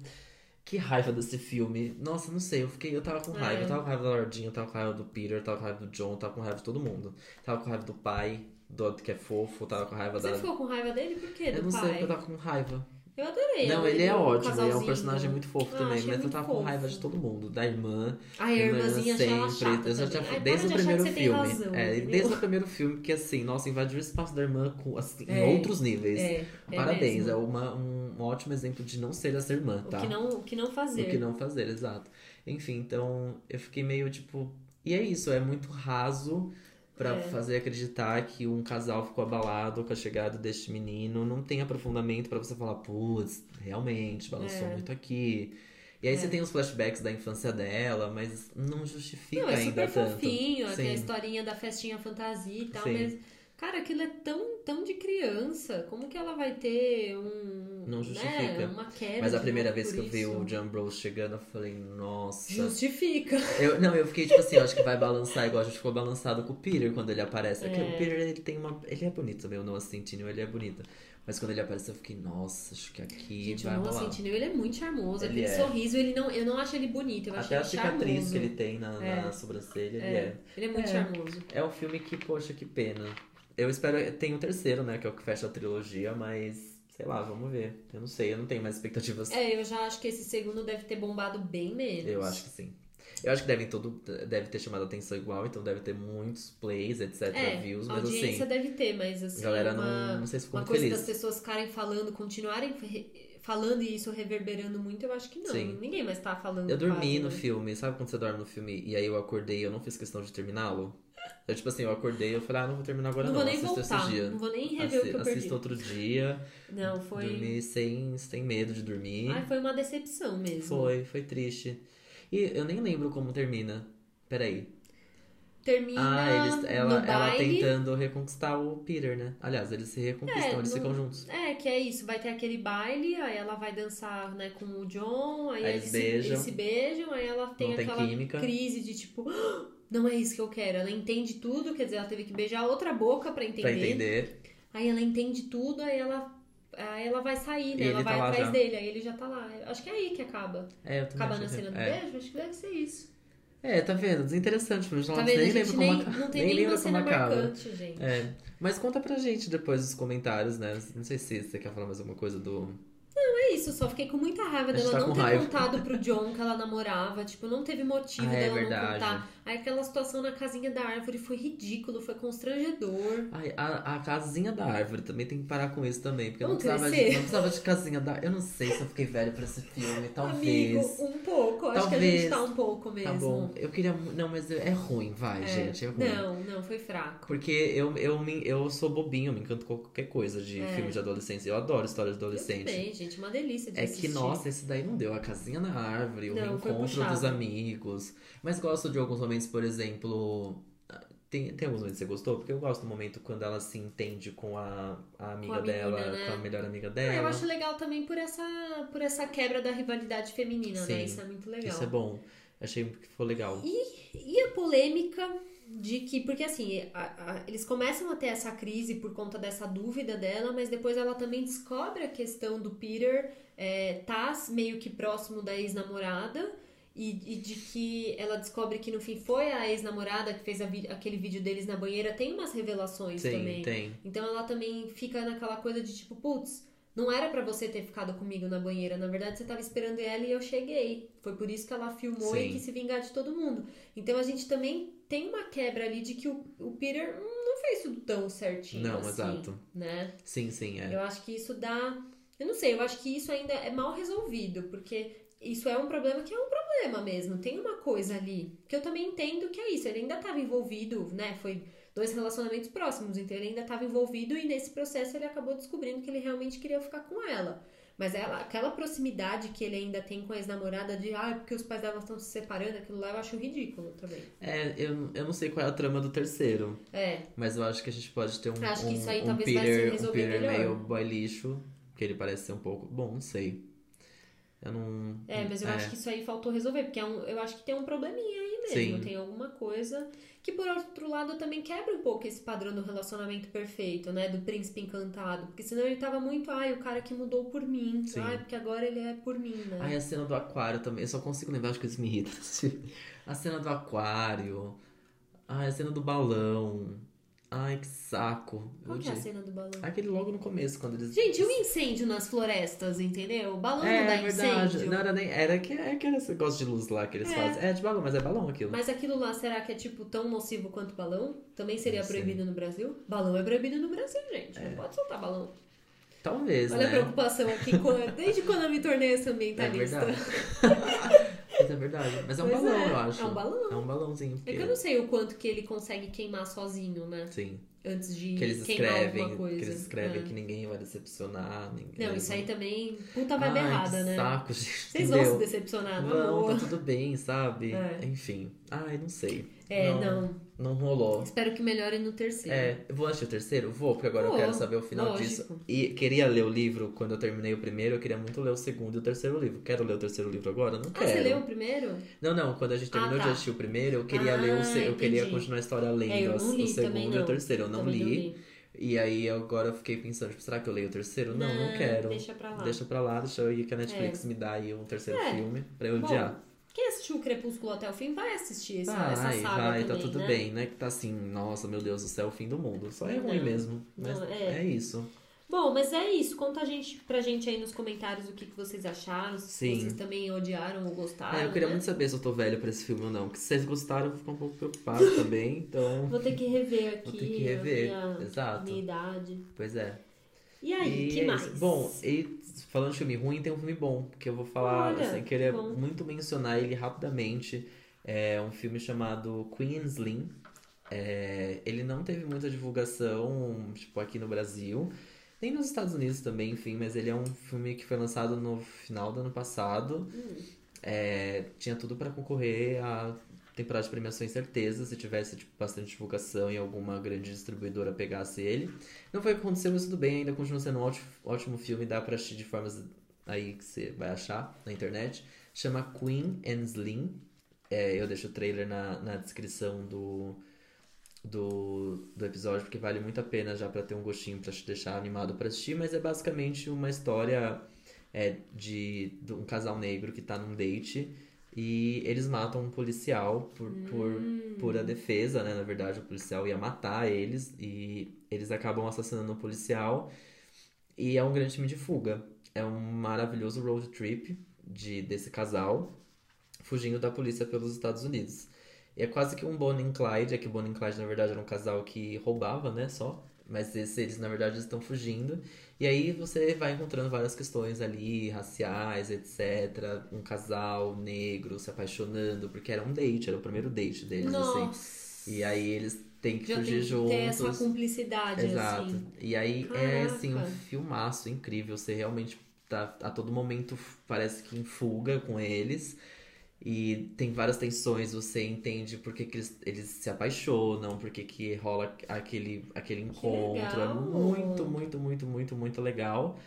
que raiva desse filme. Nossa, não sei, eu fiquei, eu tava com raiva, É. eu tava com raiva da Lordinha, eu tava com raiva do Peter, eu tava com raiva do John, eu tava com raiva de todo mundo. Tava com raiva do pai, do que é fofo, eu tava com raiva Você da. ficou com raiva dele? Por quê? Do Eu não sei, pai? porque eu tava com raiva. Eu adorei. Não, ele é ótimo, ele é um personagem muito fofo Ah, também, mas eu tava com fofo. raiva de todo mundo, da irmã. A irmã irmãzinha ela chata Eu já tinha, Ai, desde o achar primeiro filme. é, desde o primeiro filme, que assim, nossa, invadiu o espaço da irmã com, assim, É. em outros níveis. É, é Parabéns, é uma, um ótimo exemplo de não ser essa irmã, tá? O que não, o que não fazer. O que não fazer, exato. Enfim, então eu fiquei meio tipo. E é isso, é muito raso pra É. fazer acreditar que um casal ficou abalado com a chegada deste menino. Não tem aprofundamento pra você falar, putz, realmente, balançou É. muito aqui. E aí É. você tem os flashbacks da infância dela, mas não justifica Não, é ainda super tanto. fofinho, tem a historinha da festinha fantasia e tal, Sim. mas, cara, aquilo é tão, tão de criança. Como que ela vai ter um. Não né, justifica. uma queda. Mas a primeira vez que eu vi isso? o John Bros chegando, eu falei, nossa. Justifica. Eu, não, eu fiquei tipo assim, eu acho que vai balançar igual a gente ficou balançado com o Peter quando ele aparece. Porque É. o Peter, ele tem uma. Ele é bonito também, o Noah Centineo, ele é bonito. Mas quando ele apareceu, eu fiquei, nossa, acho que aqui Gente, vai o Noah. Centineo, ele é muito charmoso. Ele Aquele é. sorriso, ele não, eu não acho ele bonito, eu acho Até a ele cicatriz charmoso. que ele tem na, na É. sobrancelha, ele É, é. Ele é muito É. charmoso. É um filme que, poxa, que pena. Eu espero. Tem o terceiro, né? Que é o que fecha a trilogia, mas. Sei lá, vamos ver. Eu não sei, eu não tenho mais expectativas. É, eu já acho que esse segundo deve ter bombado bem menos. Eu acho que sim. Eu acho que devem todo, deve ter chamado a atenção igual, então deve ter muitos plays, etc, É, views, mas audiência assim, deve ter, mas assim, a galera uma, não, não sei se ficou uma coisa feliz. das pessoas ficarem falando, continuarem re- falando e isso reverberando muito, eu acho que não. Sim. Ninguém mais tá falando. Eu dormi quase, no né? filme, sabe quando você dorme no filme e aí eu acordei e eu não fiz questão de terminá-lo? Eu, tipo assim, eu acordei e eu falei, ah, não vou terminar agora Não não, vou nem voltar, dia. não vou nem rever Assi o que eu perdi. assisto outro dia, Não, foi. dormi sem, sem medo de dormir. Ai, foi uma decepção mesmo. Foi, foi triste. E eu nem lembro como termina. Peraí. Termina Ah, eles, ela, ela tentando reconquistar o Peter, né? Aliás, eles se reconquistam, É, eles no- ficam juntos. É, que é isso, vai ter aquele baile, aí ela vai dançar, né, com o John, aí, Aí eles, eles se, beijam. eles se beijam, aí ela tem Não tem aquela química. crise de tipo, [GASPS] "Ah, não é isso que eu quero. Ela entende tudo, quer dizer, ela teve que beijar outra boca pra entender. Pra entender. Aí ela entende tudo, aí ela, aí ela vai sair, né? Ela tá vai lá atrás já. dele, aí ele já tá lá. Acho que é aí que acaba. É, eu Acaba na cena do é. beijo, acho que deve ser isso. É, tá vendo? Desinteressante. Mas Tá vendo? nem lembro nem, como aca- não tem nem nenhuma como cena acaba. marcante, gente. É, mas conta pra gente depois nos comentários, né? Não sei se você quer falar mais alguma coisa do. É isso, só fiquei com muita raiva dela tá não ter raiva. contado pro John que ela namorava. Tipo, não teve motivo Ah, é dela verdade. não contar. Aí aquela situação na casinha da árvore foi ridículo, foi constrangedor. Ai, a, a casinha da árvore também tem que parar com isso também. Porque eu não Vamos precisava, de, não precisava de casinha da Eu não sei se eu fiquei velho pra esse filme, [LAUGHS] talvez. Amigo, um pouco. Acho que a Talvez. gente tá um pouco mesmo. Tá bom. Eu queria. Não, mas é ruim, vai, É. gente. É ruim. Não, não, foi fraco. Porque eu, eu, me, eu sou bobinho, eu me encanto com qualquer coisa de É. filme de adolescência. Eu adoro história de Eu adolescente. também, gente, uma delícia de É assistir. que, nossa, esse daí não deu. A casinha na árvore, o Não, foi reencontro dos amigos. Mas gosto de alguns momentos, por exemplo. Tem, tem alguns momentos que você gostou? Porque eu gosto do momento quando ela se entende com a, a amiga a menina, dela, né? com a melhor amiga Ah, dela. eu acho legal também por essa, por essa quebra da rivalidade feminina, Sim, né? Isso é muito legal. Isso é bom. Achei que foi legal. E a polêmica de que, porque assim, a- a- eles começam a ter essa crise por conta dessa dúvida dela, mas depois ela também descobre a questão do Peter é, tá meio que próximo da ex-namorada. E, e de que ela descobre que no fim foi a ex-namorada que fez vi- aquele vídeo deles na banheira. Tem umas revelações Tem, também. tem. Então ela também fica naquela coisa de tipo, putz, não era pra você ter ficado comigo na banheira. Na verdade, você tava esperando ela e eu cheguei. Foi por isso que ela filmou Sim. e quis se vingar de todo mundo. Então a gente também tem uma quebra ali de que o, o Peter não fez tudo tão certinho Não, assim, exato. né? Sim, sim, é. Eu acho que isso dá. Eu não sei, eu acho que isso ainda é mal resolvido, porque isso é um problema que é um problema mesmo. Tem uma coisa ali. Que eu também entendo que é isso. Ele ainda estava envolvido, né? Foi dois relacionamentos próximos, então ele ainda estava envolvido e nesse processo ele acabou descobrindo que ele realmente queria ficar com ela. Mas ela, aquela proximidade que ele ainda tem com a ex-namorada de, ah, porque os pais dela estão se separando, aquilo lá eu acho ridículo também. É, eu, eu não sei qual é a trama do terceiro, É, mas eu acho que a gente pode ter um, Acho que um, isso aí um talvez vai se Peter, um resolver Peter melhor. meio boy lixo, que ele parece ser um pouco. Bom, não sei. Eu não. É, mas eu acho que isso aí faltou resolver, porque é um, eu acho que tem um probleminha aí mesmo, Sim. tem alguma coisa que por outro lado também quebra um pouco esse padrão do relacionamento perfeito, né, do príncipe encantado, porque senão ele tava muito, ai, o cara que mudou por mim, Sim. ai, porque agora ele é por mim, né? Ai, a cena do aquário também. Eu só consigo lembrar, acho que isso me irrita. A cena do aquário. Ai, a cena do balão. Ai, que saco. Qual que é a cena do balão? Aquele logo no começo, quando eles. Gente, o incêndio nas florestas, entendeu? O balão É, não dá é verdade. incêndio. Não era nem. Era que é aquele negócio de luz lá que eles É. fazem. É de balão, mas é balão aquilo. Mas aquilo lá, será que é tipo tão nocivo quanto balão? Também seria Não sei. proibido no Brasil? Balão é proibido no Brasil, gente. Não pode soltar balão. Talvez, Olha a né? preocupação aqui, desde quando eu me tornei essa É ambientalista. verdade. [LAUGHS] É verdade. Mas é um Pois balão, é, eu acho. é um balão. É um balãozinho. É Porque... que eu não sei o quanto que ele consegue queimar sozinho, né? Sim. Antes de Que eles queimar escrevem. alguma coisa. Que eles escrevem É. que ninguém vai decepcionar. Ninguém... Não, isso aí também. Puta vibe Ai, errada, que né? saco, [LAUGHS] gente. Vocês vão se entendeu? decepcionar, na Não, boa. tá tudo bem, sabe? É. Enfim. Ai, não sei. É, não. Não rolou. Espero que melhore no terceiro. É, eu vou assistir o terceiro? Vou, porque agora eu quero saber o final lógico. disso. E queria ler o livro quando eu terminei o primeiro, eu queria muito ler o segundo e o terceiro livro. Quero ler o terceiro livro agora? Não Ah, quero. você leu o primeiro? Não, não, quando a gente terminou Ah, tá. de assistir o primeiro, eu queria Ah, ler o se... eu queria continuar a história lendo É, não li o segundo e o não. terceiro. Eu não Também li. E aí agora eu fiquei pensando, tipo, será que eu leio o terceiro? Não, não, Não, quero. deixa pra lá. Deixa pra lá, deixa eu ir que a Netflix me dá aí um terceiro É. filme pra eu Bom, odiar. Quem assistiu o Crepúsculo até o fim vai assistir essa, Vai, essa saga vai, também, tá tudo né? bem, né? Que tá assim, nossa, meu Deus do céu, o fim do mundo. Só é ruim Não, mesmo. Mas não, é. é. isso. Bom, mas é isso. Conta a gente, pra gente aí nos comentários o que, que vocês acharam. Se Sim. vocês também odiaram ou gostaram. É, eu queria né? muito saber se eu tô velho pra esse filme ou não. Porque se vocês gostaram, eu vou ficar um pouco preocupado também. Então, Vou ter que rever aqui [LAUGHS] Vou ter que rever, minha, exato. a minha idade. pois é. E aí, E que é mais? Bom, e falando de filme ruim, tem um filme bom. Que eu vou falar, Olha, assim, queria bom. muito mencionar ele rapidamente. É um filme chamado Queen and Slim. É, ele não teve muita divulgação, tipo, aqui no Brasil. Nem nos Estados Unidos também, enfim, mas ele é um filme que foi lançado no final do ano passado. Hum. É, tinha tudo pra concorrer a temporada de premiações certeza, se tivesse tipo, bastante divulgação e alguma grande distribuidora pegasse ele. Não foi o que aconteceu, mas tudo bem, ainda continua sendo um ótimo, ótimo filme, dá pra assistir de formas aí que você vai achar na internet. Chama Queen and Slim. É, eu deixo o trailer na, na descrição do, do, do episódio, porque vale muito a pena já pra ter um gostinho pra te deixar animado pra assistir, mas é basicamente uma história é, de, de um casal negro que tá num date e eles matam um policial por, por Hum. pura defesa, né? Na verdade, o policial ia matar eles e eles acabam assassinando o policial e é um grande time de fuga. É um maravilhoso road trip de, desse casal fugindo da polícia pelos Estados Unidos. E é quase que um Bonnie and Clyde, é que Bonnie and Clyde na verdade era um casal que roubava, né, só. Mas esse, eles na verdade estão fugindo. E aí você vai encontrando várias questões ali, raciais, etc. Um casal negro se apaixonando, porque era um date, era o primeiro date deles, assim. Nossa. E aí eles têm que Já fugir tem que juntos. ter essa cumplicidade, Exato. assim. E aí é assim um Caraca. filmaço incrível. Você realmente tá a todo momento parece que em fuga com eles. E tem várias tensões, você entende por que, que eles, eles se apaixonam, por que, que rola aquele, aquele encontro. É muito, muito, muito, muito, muito legal.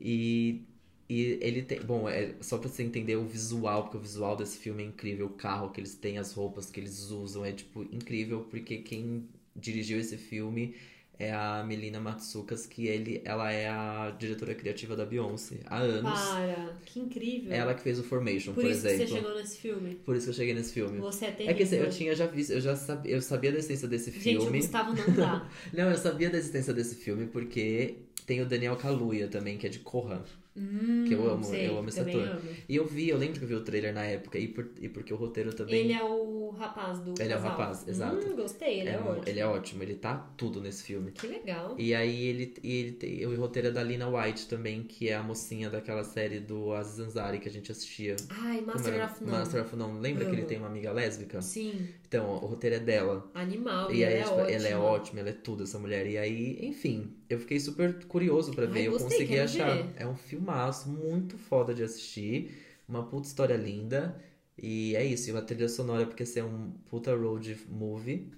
E, e ele tem. Bom, é só pra você entender o visual, porque o visual desse filme é incrível. O carro que eles têm, as roupas que eles usam, é tipo incrível, porque quem dirigiu esse filme é a Melina Matsukas, que ele, ela é a diretora criativa da Beyoncé há anos. Para, que incrível. Ela que fez o Formation, Por por, isso exemplo. que você chegou nesse filme. Por isso que eu cheguei nesse filme. Você é É terrível. que assim, eu tinha já visto, eu já sabia, eu sabia da existência desse Gente, o filme. Gustavo não [LAUGHS] dá. Não, eu sabia da existência desse filme porque tem o Daniel Kaluuya também, que é de Korra. Hum, Que eu amo, sei, eu amo esse ator. amo. E eu vi, eu lembro que eu vi o trailer na época, e, por- e porque o roteiro também. Ele é o rapaz do Ele é o rapaz, exato. Hum, gostei, ele é, um- ótimo. ele é ótimo, ele tá tudo nesse filme. Que legal. E aí ele, e ele tem o roteiro é da Lina White também, que é a mocinha daquela série do Aziz Ansari que a gente assistia. Ai, Master of None. Master of None. Lembra que ele tem uma amiga lésbica? Sim, Então, o roteiro é dela. animal. E aí, ela, tipo, é ela é ótima. ela é tudo, essa mulher. E aí, enfim, eu fiquei super curioso pra ver. Ai, eu gostei, consegui achar. ver. É um filmaço muito foda de assistir. Uma puta história linda. E é isso, e uma trilha sonora, porque esse é um puta road movie.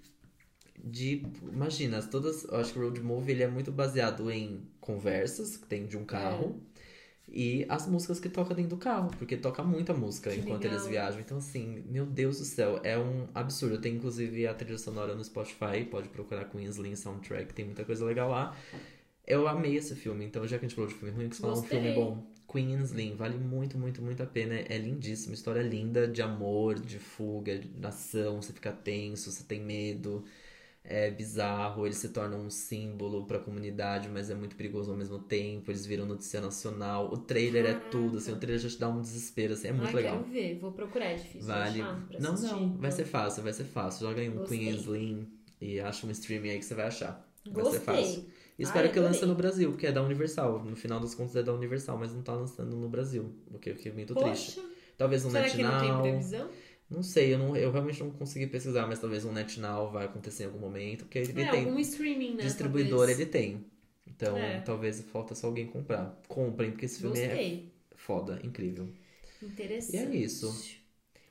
De. Imagina, todas. Eu acho que o road movie ele é muito baseado em conversas que tem de um carro. E as músicas que toca dentro do carro, porque toca muita música Que enquanto legal. eles viajam. Então, assim, meu Deus do céu, é um absurdo. Tem inclusive a trilha sonora no Spotify, pode procurar Queensland Soundtrack, tem muita coisa legal lá. Eu amei esse filme, então já que a gente falou de filme ruim, que falar um filme bom. Queensland, vale muito, muito, muito a pena. É lindíssimo, história linda de amor, de fuga, de ação, você fica tenso, você tem medo. É bizarro, eles se tornam um símbolo pra comunidade, mas é muito perigoso ao mesmo tempo. Eles viram notícia nacional. O trailer é Caraca. tudo, assim, o trailer já te dá um desespero, assim, é muito Ai, legal. quero ver. Vou procurar, é difícil Vale. Não, assistir. não, vai ser fácil, vai ser fácil. Joga em um. Queensland e acha um streaming aí que você vai achar. Vai Gostei. ser fácil. E Ai, espero que lance no Brasil, porque é da Universal. No final das contas é da Universal, mas não tá lançando no Brasil. O que eu fiquei muito triste. Poxa, Talvez um será que não tem NetNow. previsão? Não sei, eu, não, eu realmente não consegui pesquisar, mas talvez um NetNow vai acontecer em algum momento, porque ele é, tem. algum streaming, né? distribuidor talvez. ele tem. Então, É. talvez falta só alguém comprar. Comprem, porque esse filme é Gostei. foda, incrível. Interessante. E é isso.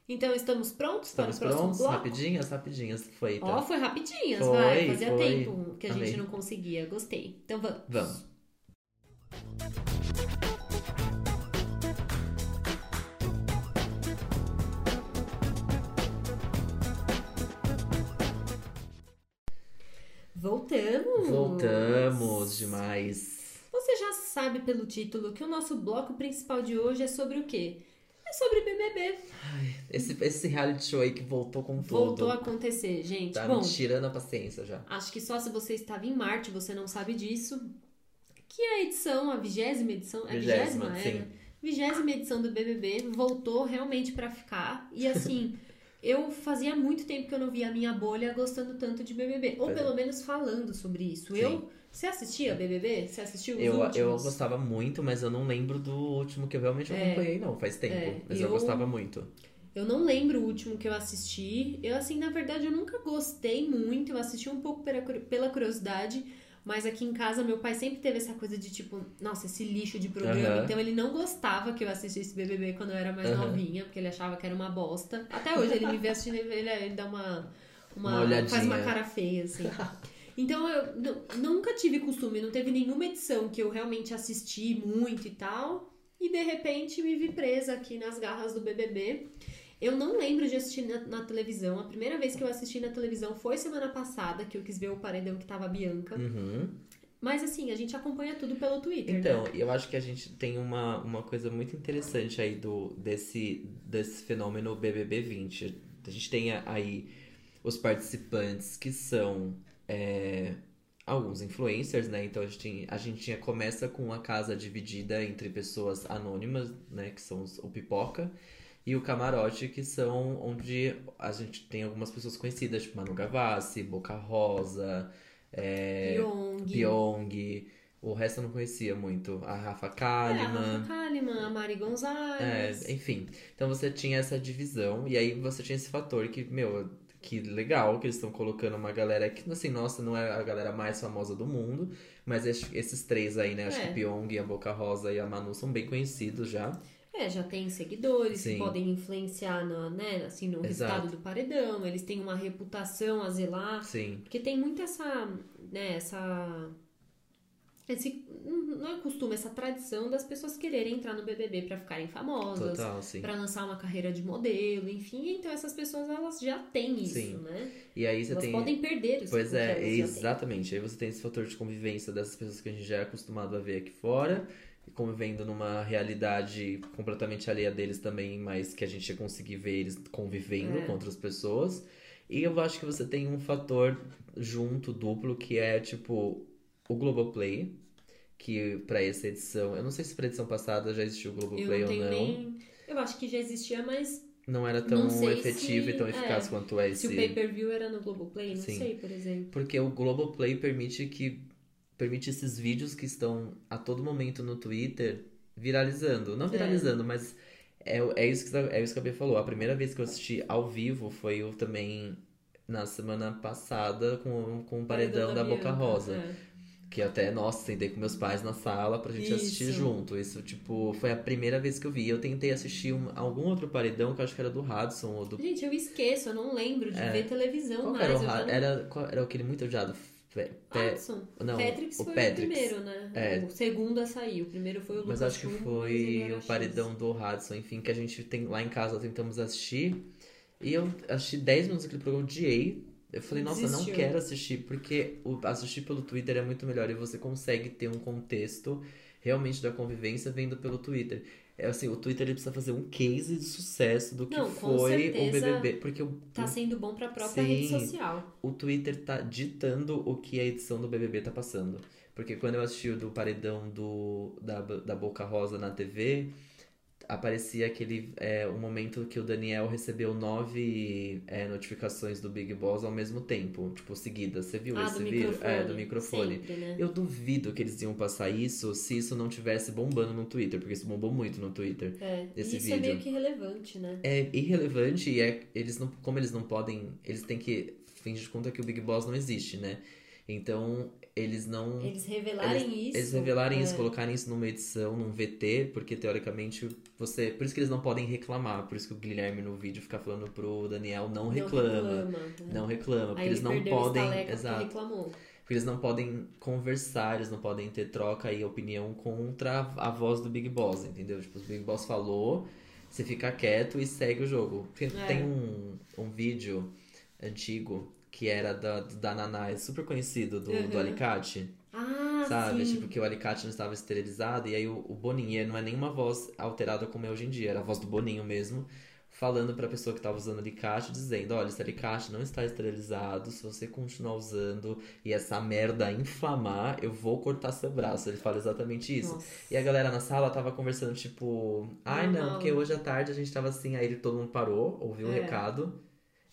Então, estamos prontos Estamos para o próximo prontos? bloco? Rapidinhas, rapidinhas. Foi, Ó, tá? foi rapidinhas, Foi, vai. Fazia foi. tempo que a Amei. gente não conseguia. Gostei. Então vamos. Vamos. Voltamos! Voltamos demais. Você já sabe pelo título que o nosso bloco principal de hoje é sobre o quê? É sobre BBB. Esse, esse reality show aí que voltou com tudo. Voltou a acontecer, gente. Tá Bom, me tirando a paciência já. acho que só se você estava em Marte você não sabe disso. Que a edição, a vigésima edição, é a vigésima? Vigésima, É, sim. Vigésima edição do BBB voltou realmente pra ficar. E [LAUGHS] assim, eu fazia muito tempo que eu não via a minha bolha gostando tanto de BBB. Ou Pois é. pelo menos falando sobre isso. Sim. Eu. Você assistia BBB? Você assistiu os Eu, últimos? eu gostava muito, mas eu não lembro do último que eu realmente É. acompanhei, não. Faz tempo. É, Mas eu... eu- gostava muito. Eu não lembro o último que eu assisti. Eu, assim, na verdade, eu nunca gostei muito. Eu assisti um pouco pela, curi- pela curiosidade. Mas aqui em casa, meu pai sempre teve essa coisa de tipo, nossa, esse lixo de programa. Aham. Então ele não gostava que eu assistisse BBB quando eu era mais Aham. novinha, porque ele achava que era uma bosta. Até hoje ele me vê assistindo, ele, ele dá uma, uma, Uma faz uma cara feia, assim. [LAUGHS] Então eu nu- nunca tive costume, não teve nenhuma edição que eu realmente assisti muito e tal. E de repente me vi presa aqui nas garras do BBB. Eu não lembro de assistir na, na televisão. A primeira vez que eu assisti na televisão foi semana passada, que eu quis ver o paredão que tava a Bianca. Uhum. Mas assim, a gente acompanha tudo pelo Twitter. Então, né? eu acho que a gente tem uma, uma coisa muito interessante aí do, desse, desse fenômeno BBB 20. A gente tem aí os participantes que são é, alguns influencers, né? Então a gente, a gente tinha- começa com a casa dividida entre pessoas anônimas, né? Que são os- o Pipoca. E o Camarote, que são onde a gente tem algumas pessoas conhecidas, tipo Manu Gavassi, Boca Rosa, é, Pyong. Pyong. O resto eu não conhecia muito. A Rafa É, a Kalimann. Rafa Kalimann, a Mari Gonzalez. É, enfim. Então você tinha essa divisão, e aí você tinha esse fator que, meu, que legal que eles estão colocando uma galera que, assim, nossa, não é a galera mais famosa do mundo, mas es- esses três aí, né? Acho É. que Pyong, a Boca Rosa e a Manu são bem conhecidos já. É, já tem seguidores Sim. que podem influenciar no, né, assim, no Exato. resultado do paredão, eles têm uma reputação a zelar. Sim. Porque tem muito essa, né, essa. Esse, não é costume, essa tradição das pessoas quererem entrar no BBB pra ficarem famosas, pra lançar uma carreira de modelo, enfim. Então essas pessoas elas já têm isso, Sim. né? E aí você elas tem. podem perder isso. Pois é, exatamente. Aí você tem esse fator de convivência dessas pessoas que a gente já é acostumado a ver aqui fora, convivendo numa realidade completamente alheia deles também, mas que a gente ia conseguir ver eles convivendo É. com outras pessoas. E eu acho que você tem um fator junto, duplo, que é tipo o Globoplay, que pra essa edição, eu não sei se pra edição passada já existiu o Eu Globoplay não ou não. nem. Eu acho que já existia, mas Não era tão Não efetivo se- e tão eficaz é, quanto é se esse. o pay-per-view era no Globoplay, não Sim. sei, por exemplo. Porque o Globoplay permite que permite esses vídeos que estão a todo momento no Twitter viralizando. Não viralizando, mas é, é, isso que, é isso que a Bia falou. A primeira vez que eu assisti ao vivo foi eu também na semana passada com, com o paredão da Boca Bianca, Rosa. é. Que até, nossa, sentei com meus pais na sala pra gente assistir Isso. junto. Isso, tipo, foi a primeira vez que eu vi. Eu tentei assistir um- algum outro paredão que eu acho que era do Hudson ou do. Gente, eu esqueço, eu não lembro de É. ver televisão Qual mais. era o já era, era aquele muito odiado. Pe- Hudson. Não, Patricks o foi Patricks. o primeiro, né? É. O segundo a sair. O primeiro foi o Lucas Mas acho que foi era o paredão do Hudson, enfim, que a gente tem lá em casa, tentamos assistir. E eu assisti 10 minutos daquele programa, odiei. Eu falei, nossa, eu não Desistiu. quero assistir, porque o, assistir pelo Twitter é muito melhor e você consegue ter um contexto realmente da convivência vendo pelo Twitter. É assim, o Twitter ele precisa fazer um case de sucesso do que Não, foi o BBB, porque o, Tá sendo bom pra própria Sim. rede social. o Twitter tá ditando o que a edição do BBB tá passando. Porque quando eu assisti o do paredão do, da, da Boca Rosa na TV, aparecia aquele é, um momento que o Daniel recebeu nove é, notificações do Big Boss ao mesmo tempo, tipo, seguidas. Você viu ah, esse do vídeo? microfone. É, do microfone. Sempre, né? Eu duvido que eles iam passar isso se isso não tivesse bombando no Twitter, porque isso bombou muito no Twitter. É, esse isso é vídeo. meio que relevante, né? É irrelevante e é, eles não, como eles não podem, eles têm que fingir de conta que o Big Boss não existe, né? Então, eles não Eles revelarem isso. eles revelarem é. isso, colocarem isso numa edição, num VT, porque teoricamente você, por isso que eles não podem reclamar, por isso que o Guilherme no vídeo fica falando pro Daniel não reclama. reclama, né? Não reclama, porque Aí eles ele não podem, exato. reclamou. Porque eles não podem conversar, eles não podem ter troca e opinião contra a voz do Big Boss, entendeu? Tipo, o Big Boss falou, você fica quieto e segue o jogo. Tem, É. tem um, um vídeo antigo que era da, da Naná, é super conhecido, do, do Uhum. alicate. Ah, Sabe? sim. Tipo, que o alicate não estava esterilizado, e aí o, o Boninho, não é nenhuma voz alterada como é hoje em dia, era a voz do Boninho mesmo, falando pra pessoa que tava usando alicate, dizendo, olha, esse alicate não está esterilizado, se você continuar usando e essa merda inflamar, eu vou cortar seu braço. Ele fala exatamente isso. Nossa. E a galera na sala tava conversando, tipo, ai não, Normal. porque hoje à tarde a gente tava assim, aí todo mundo parou, ouviu o É. recado.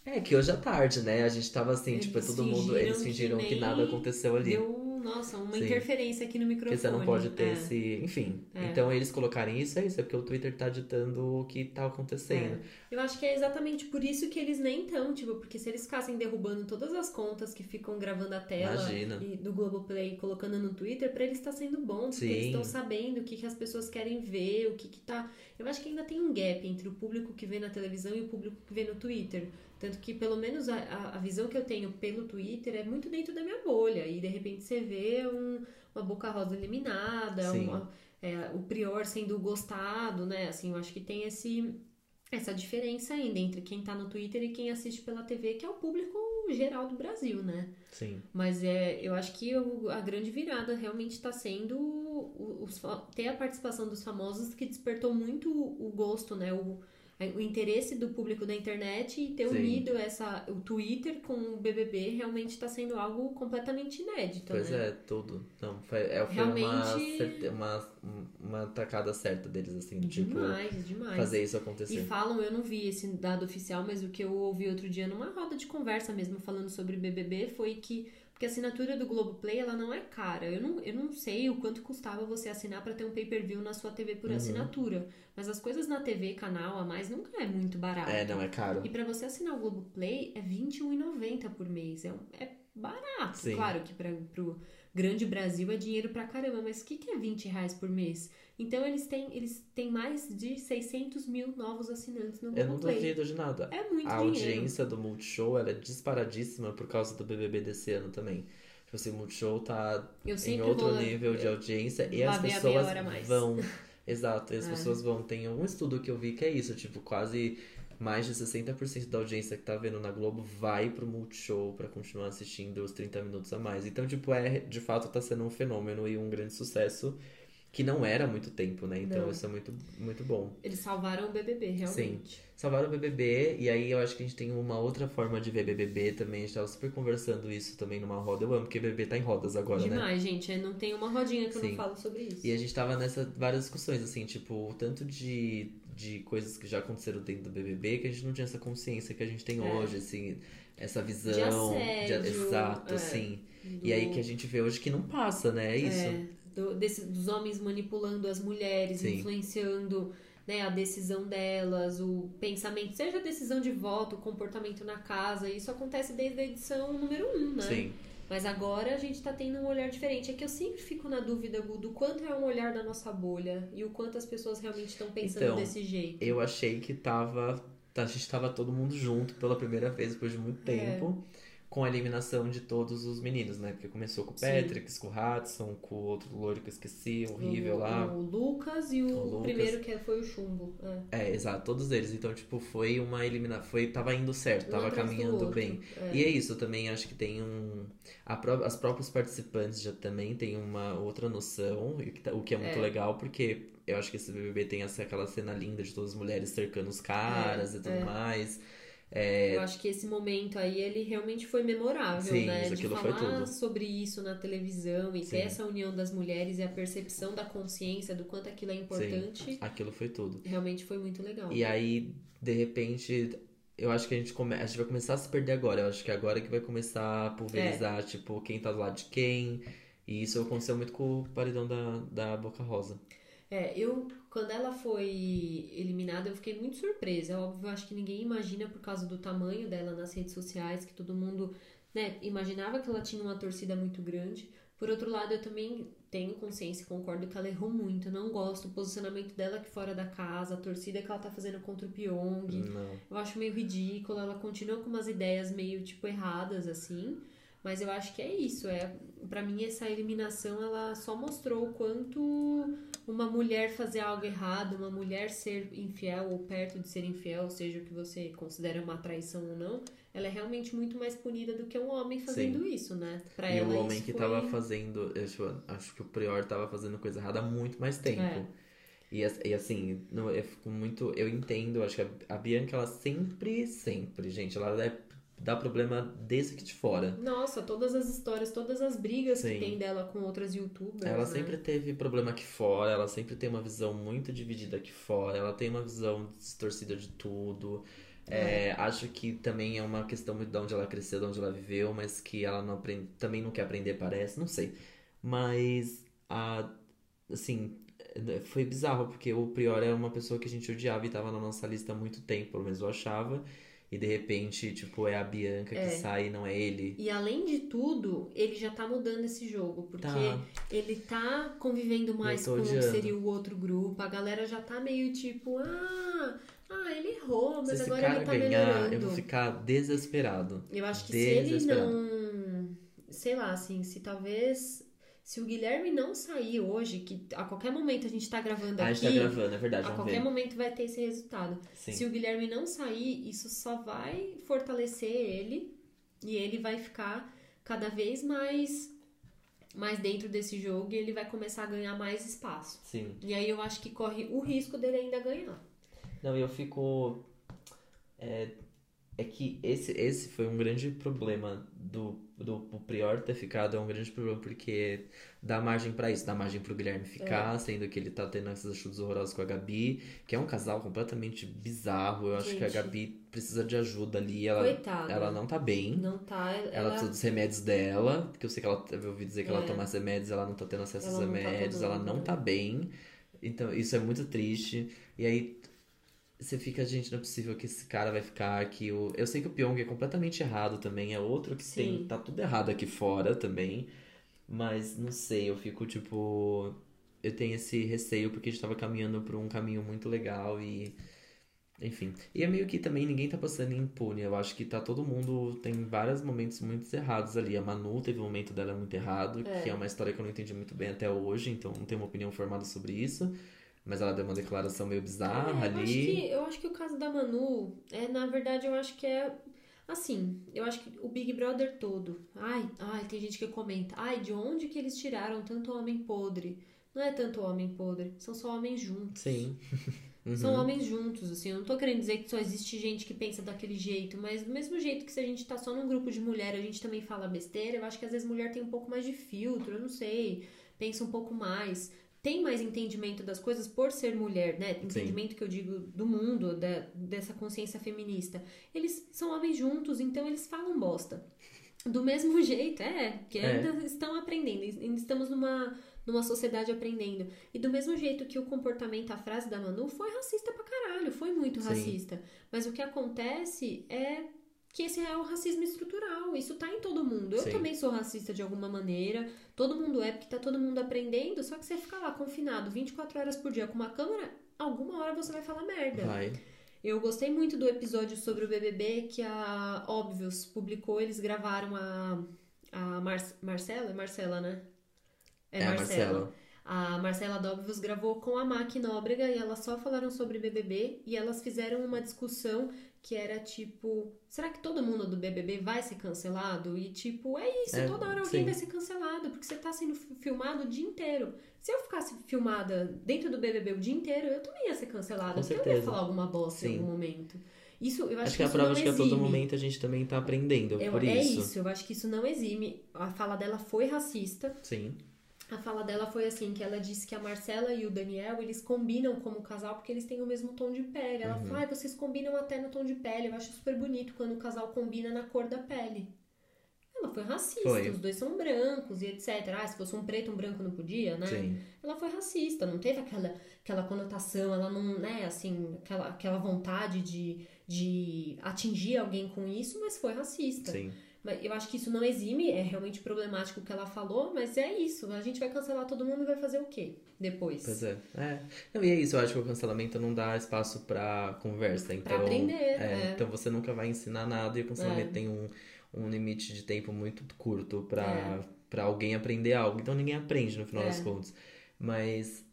É, que hoje à tarde, né? A gente tava assim, tipo, Eles todo mundo, eles fingiram que que, nada aconteceu ali. Deu, nossa, uma Sim. interferência aqui no microfone. Porque você não pode ter é. esse. Enfim. É. Então eles colocarem isso, é isso. É porque o Twitter tá ditando o que tá acontecendo. Eu acho que é exatamente por isso que eles nem estão, tipo, porque se eles ficassem derrubando todas as contas que ficam gravando a tela Imagina. e do Globoplay e colocando no Twitter, pra eles tá sendo bom, porque Sim. eles estão sabendo o que, que as pessoas querem ver, o que que tá... Eu acho que ainda tem um gap entre o público que vê na televisão e o público que vê no Twitter. Tanto que, pelo menos, a, a, visão que eu tenho pelo Twitter é muito dentro da minha bolha. E, de repente, você vê um- uma Boca Rosa eliminada, uma- é, o Prior sendo gostado, né? Assim, eu acho que tem esse essa diferença ainda entre quem tá no Twitter e quem assiste pela TV, que é o público geral do Brasil, né? Sim. Mas é, eu acho que o- a grande virada realmente está sendo os ter a participação dos famosos que despertou muito o o gosto, né? O, o interesse do público da internet e ter Sim. unido essa, o Twitter com o BBB realmente está sendo algo completamente inédito, Pois né? é, tudo. Não, foi, é, foi Realmente- uma, uma, uma tacada certa deles, assim, tipo, Demais, demais. fazer isso E acontecer. falam, eu não vi esse dado oficial, mas o que eu ouvi outro dia numa roda de conversa mesmo falando sobre BBB foi que porque a assinatura do Globoplay ela não é cara. Eu não, eu não sei o quanto custava você assinar para ter um pay-per-view na sua TV por Uhum. assinatura, mas as coisas na TV canal a mais nunca é muito barato. É, não, é caro. E para você assinar o Globoplay é R$21,90 por mês. É, é barato. Sim. Claro que para pro grande Brasil é dinheiro pra caramba, mas o que, que é 20 reais por mês? Então eles têm, eles têm mais de 600 mil novos assinantes no Eu não Globoplay. duvido de nada. É muito a dinheiro. audiência do Multishow ela é disparadíssima por causa do BBB desse ano também. Tipo assim, o Multishow tá em outro vou nível de audiência e as pessoas vão. [LAUGHS] Exato, e as É. pessoas vão. Tem um estudo que eu vi que é isso, tipo, quase mais de 60% da audiência que tá vendo na Globo vai pro Multishow pra continuar assistindo os 30 minutos a mais. Então, tipo, é, de fato tá sendo um fenômeno e um grande sucesso que não era há muito tempo, né? Então Não. isso é muito, muito bom. Eles salvaram o BBB, realmente. Salvaram o BBB, e aí eu acho que a gente tem uma outra forma de ver BBB também. A gente tava super conversando isso também numa roda. Eu amo porque BBB tá em rodas agora, né? Demais, gente. é, Não tem uma rodinha que eu Sim. não falo sobre isso. E a gente tava nessa várias discussões, assim, tipo, o tanto de, de coisas que já aconteceram dentro do BBB que a gente não tinha essa consciência que a gente tem É. hoje, assim, essa visão. De assédio, exato, é. assim. Do- E aí que a gente vê hoje que não passa, né? É isso. É, do- desse- dos homens manipulando as mulheres, Sim. influenciando né, a decisão delas, o pensamento, seja a decisão de voto, o comportamento na casa. Isso acontece desde a edição número 1, um, né? Sim. Mas agora a gente tá tendo um olhar diferente. É que eu sempre fico na dúvida, Gu, do quanto é um olhar da nossa bolha e o quanto as pessoas realmente estão pensando Então, desse jeito. Eu achei que tava. A gente tava todo mundo junto pela primeira vez depois de muito É. Com a eliminação de todos os meninos, né? Porque começou com o Sim. Patrick, com o Hudson, com o outro loiro que eu esqueci, horrível o, lá. O Lucas e o, O Lucas. primeiro que foi o Chumbo. É. É, exato, todos eles. Então, tipo, foi uma eliminação. Foi, tava indo certo, Um tava caminhando bem. É. E é isso, eu também acho que tem um. a pró- as próprios participantes já também têm uma outra noção, tá- o que é muito É. legal, porque eu acho que esse BBB tem essa, aquela cena linda de todas as mulheres cercando os caras É, e tudo é. mais. É, Eu acho que esse momento aí, ele realmente foi memorável, Sim, né? isso, De falar sobre isso na televisão e Sim. ter essa união das mulheres e a percepção da consciência do quanto aquilo é importante, aquilo foi tudo. realmente foi muito legal. E aí, de repente, eu acho que a gente, come... a gente vai começar a se perder agora. Eu acho que é agora que vai começar a pulverizar, tipo, quem tá do lado de quem. E isso aconteceu muito com o paredão da, da Boca Rosa. É, eu, quando ela foi eliminada, eu fiquei muito surpresa. É óbvio, eu acho que ninguém imagina por causa do tamanho dela nas redes sociais, que todo mundo, né, imaginava que ela tinha uma torcida muito grande. Por outro lado, eu também tenho consciência e concordo que ela errou muito. Eu não gosto do posicionamento dela aqui fora da casa, a torcida que ela tá fazendo contra o Pyong. Não. Eu acho meio ridículo, ela continua com umas ideias meio, tipo, erradas, assim. Mas eu acho que é isso, é... Pra mim, essa eliminação, ela só mostrou o quanto uma mulher fazer algo errado, uma mulher ser infiel ou perto de ser infiel, seja o que você considera uma traição ou não, ela é realmente muito mais punida do que um homem fazendo isso, né? Pra E ela, o homem que foi... tava fazendo. Eu acho, acho que o Prior tava fazendo coisa errada há muito mais tempo. É. E, e assim, eu fico muito. Eu entendo, acho que a, a Bianca, ela sempre, sempre, gente, ela é, dá problema desse aqui de fora. Nossa, todas as histórias, todas as brigas Sim. que tem dela com outras youtubers, Ela né? sempre teve problema aqui fora, ela sempre tem uma visão muito dividida aqui fora, ela tem uma visão distorcida de tudo. É, acho que também é uma questão muito de onde ela cresceu, de onde ela viveu, mas que ela não aprende, também não quer aprender, parece, não sei. Mas, a, assim, foi bizarro, porque o Prior era uma pessoa que a gente odiava e tava na nossa lista há muito tempo, pelo menos eu achava. E de repente, tipo, é a Bianca É. que sai e não é ele. E além de tudo, ele já tá mudando esse jogo, porque Tá. ele tá convivendo mais com o que seria o outro grupo. A galera já tá meio tipo, ah, ah ele errou, mas Se agora cara ele tá ganhar, melhorando. eu vou ficar desesperado. Eu acho que se ele não. Sei lá, assim, se talvez. Se o Guilherme não sair hoje, que a qualquer momento a gente tá gravando Ah, a aqui. gente tá gravando, é verdade, A qualquer ver. momento vai ter esse resultado. Sim. Se o Guilherme não sair, isso só vai fortalecer ele e ele vai ficar cada vez mais mais dentro desse jogo e ele vai começar a ganhar mais espaço. Sim. E aí eu acho que corre o risco dele ainda ganhar. Não, eu fico. É, é que esse, esse foi um grande problema do, do, do Prior ter ficado, é um grande problema porque dá margem pra isso, dá margem pro Guilherme É. ficar, sendo que ele tá tendo essas chutes horrorosas com a Gabi, que é um casal completamente bizarro. Eu acho que a. Gabi precisa de ajuda ali, ela, Coitada. ela não tá bem. Não tá. Ela, Ela precisa dos remédios dela, que eu sei que ela, eu ouvi dizer que ela É. toma remédios, ela não tá tendo acesso aos Ela não tá remédios, ela tomando, não tá bem. Então, isso é muito triste. E aí, você fica, gente, não é possível que esse cara vai ficar que o Eu sei que o Pyong é completamente errado também, é outro que tem, Sim. tá tudo errado aqui fora também. Mas não sei, eu fico tipo eu tenho esse receio porque a gente tava caminhando por um caminho muito legal e. Enfim. E é meio que também ninguém tá passando impune. Eu acho que tá todo mundo. Tem vários momentos muito errados ali. A Manu teve um momento dela muito errado, É. que é uma história que eu não entendi muito bem até hoje, então não tenho uma opinião formada sobre isso. Mas ela deu uma declaração meio bizarra É, eu, acho ali. que, eu acho que o caso da Manu, é, na verdade, eu acho que é. Assim, eu acho que o Big Brother todo. Ai, ai, tem gente que comenta. Ai, de onde que eles tiraram tanto homem podre? Não é tanto homem podre, são só homens juntos. Sim. [LAUGHS] Uhum. São homens juntos, assim. Eu não tô querendo dizer que só existe gente que pensa daquele jeito, mas do mesmo jeito que se a gente tá só num grupo de mulher, a gente também fala besteira, eu acho que às vezes mulher tem um pouco mais de filtro, eu não sei. Pensa um pouco mais. Tem mais entendimento das coisas por ser mulher, né? Entendimento que eu digo do mundo, da, dessa consciência feminista. Eles são homens juntos, então eles falam bosta. Do mesmo [LAUGHS] jeito, é, que É. ainda estão aprendendo, ainda estamos numa, numa sociedade aprendendo. E do mesmo jeito que o comportamento, a frase da Manu foi racista pra caralho, foi muito Sim. racista. Mas o que acontece é que esse é o racismo estrutural, isso tá em todo mundo. Eu Sim. também sou racista de alguma maneira, todo mundo é, porque tá todo mundo aprendendo, só que você ficar lá confinado 24 horas por dia com uma câmera, alguma hora você vai falar merda. Vai. Eu gostei muito do episódio sobre o BBB que a Óbvios publicou. Eles gravaram a, a Mar Marcela? É Marcela, né? É, a Marcela. A Marcela Dóbvios gravou com a Mac Nóbrega e elas só falaram sobre BBB e elas fizeram uma discussão que era tipo, será que todo mundo do BBB vai ser cancelado? E tipo, é isso, É, toda hora alguém sim. vai ser cancelado, porque você tá sendo fi- filmado o dia inteiro. Se eu ficasse filmada dentro do BBB o dia inteiro, eu também ia ser cancelada, Com porque eu ia certeza. falar alguma bosta em Sim. algum momento. Isso, eu acho, Acho que é a prova de que a todo momento a gente também tá aprendendo Eu- por é isso. isso, eu acho que isso não exime. A fala dela foi racista. Sim. A fala dela foi assim, que ela disse que a Marcela e o Daniel, eles combinam como casal porque eles têm o mesmo tom de pele. Ela Uhum. falou, ai, vocês combinam até no tom de pele. Eu acho super bonito quando o casal combina na cor da pele. Ela foi racista, Foi. os dois são brancos e etc. Ah, se fosse um preto, um branco não podia, né? Sim. Ela foi racista, não teve aquela, aquela conotação, ela não, né, assim, aquela, aquela vontade de, de atingir alguém com isso, mas foi racista. Sim. Mas eu acho que isso não exime, é realmente problemático o que ela falou, mas é isso. A gente vai cancelar todo mundo e vai fazer o quê depois? Pois é. é. Não, e é isso, eu acho que o cancelamento não dá espaço pra conversa. Então, aprender, é, é. Então você nunca vai ensinar nada e o cancelamento É. tem um, um limite de tempo muito curto pra, É. pra alguém aprender algo. Então ninguém aprende no final É. das contas. Mas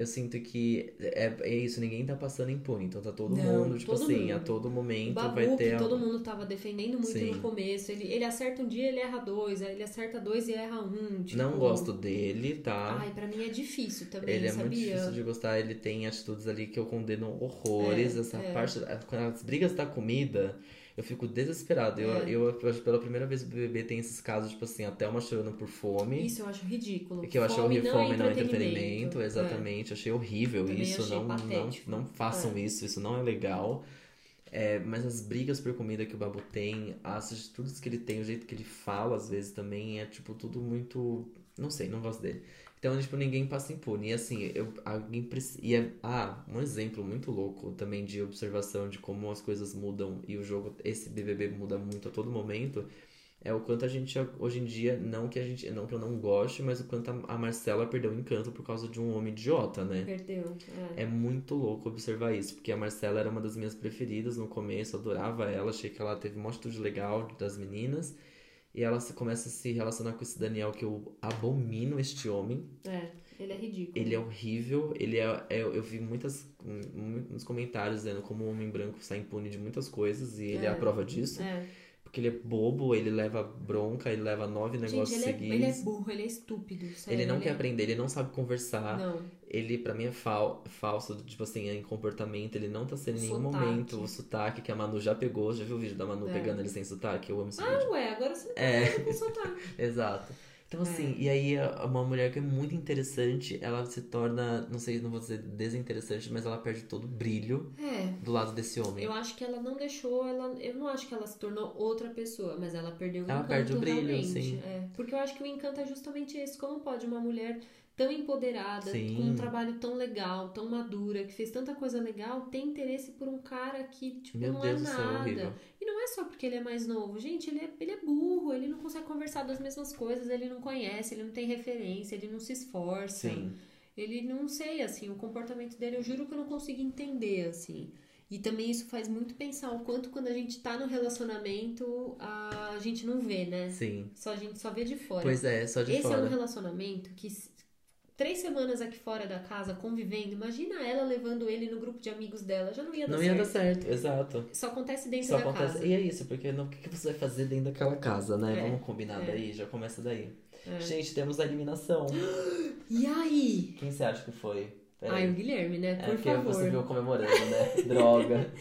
eu sinto que é, é isso, ninguém tá passando impune. Então tá todo Não, mundo, tipo todo assim, mundo. a todo momento Babu, vai ter. que todo mundo tava defendendo muito Sim. no começo, ele, ele acerta um dia, ele erra dois, aí ele acerta dois e erra um. Tipo, Não gosto dele, tá? Ai, pra mim é difícil também, Ele é muito sabia? difícil de gostar, ele tem atitudes ali que eu condeno horrores. É, Essa é. parte, quando as brigas da comida, eu fico desesperado. Eu, É. eu, eu, pela primeira vez, o BBB tem esses casos, tipo assim, até uma chorando por fome. Isso eu acho ridículo. Que eu achei Fome horrível, não é fome não é entretenimento. É. exatamente. Achei horrível Também isso. achei Não, não, não façam É. isso, isso não é legal. É, mas as brigas por comida que o Babu tem, as atitudes que ele tem, o jeito que ele fala, às vezes também é, tipo, tudo muito. Não sei, não gosto dele. Então, tipo, ninguém passa impune. E assim, eu, alguém precisa. É, ah, um exemplo muito louco também de observação de como as coisas mudam e o jogo, esse BBB muda muito a todo momento. É o quanto a gente, hoje em dia, não que a gente, não que eu não goste, mas o quanto a, a Marcela perdeu o encanto por causa de um homem idiota, né? Perdeu. É. É muito louco observar isso, porque a Marcela era uma das minhas preferidas no começo, eu adorava ela, achei que ela teve uma atitude legal das meninas. E ela se, começa a se relacionar com esse Daniel, que eu abomino este homem. É, ele é ridículo. Ele é horrível, ele é, é- eu vi muitas, muitos comentários dizendo como o homem branco sai impune de muitas coisas, e ele é, É. a prova disso. É. Porque ele é bobo, ele leva bronca, ele leva nove negócios Gente, ele é, seguidos. ele é burro, ele é estúpido. sério, Ele não quer é- aprender, ele não sabe conversar. Não. Ele, pra mim, é fal falso, tipo assim, em comportamento. Ele não tá sendo em nenhum momento o sotaque que a Manu já pegou. Já viu o vídeo da Manu É. pegando ele sem sotaque? Eu amo esse vídeo. Ah, ué, agora você tá É. falando com sotaque. [LAUGHS] Exato. Então, assim, É. e aí a- uma mulher que é muito interessante, ela se torna, não sei, não vou dizer desinteressante, mas ela perde todo o brilho É. do lado desse homem. Eu acho que ela não deixou, ela, eu não acho que ela se tornou outra pessoa, mas ela perdeu o Ela encanto perde o brilho, realmente. sim. É, porque eu acho que o encanto é justamente esse. Como pode uma mulher tão empoderada, Sim. com um trabalho tão legal, tão madura, que fez tanta coisa legal, ter interesse por um cara que, tipo, Meu não Deus é do céu, nada. E não é só porque ele é mais novo. Gente, ele é, ele é burro, ele não consegue conversar das mesmas coisas, ele não conhece, ele não tem referência, ele não se esforça. Sim. ele não sei, assim, o comportamento dele, eu juro que eu não consigo entender, assim. E também isso faz muito pensar o quanto quando a gente tá no relacionamento, a gente não vê, né? Sim. Só a gente só vê de fora. Pois é, só de Esse fora. é um relacionamento que três semanas aqui fora da casa convivendo, imagina ela levando ele no grupo de amigos dela, já não ia dar Não certo. ia dar certo, exato. Só acontece dentro Só da acontece. casa. E é isso, porque não, o que você vai fazer dentro daquela casa, né? É, Vamos combinar é. daí, já começa daí. É. Gente, temos a eliminação. [GASPS] E aí? Quem você acha que foi? Ai, o Guilherme, né? É, Por porque favor. você viu comemorando, né? [LAUGHS] Droga.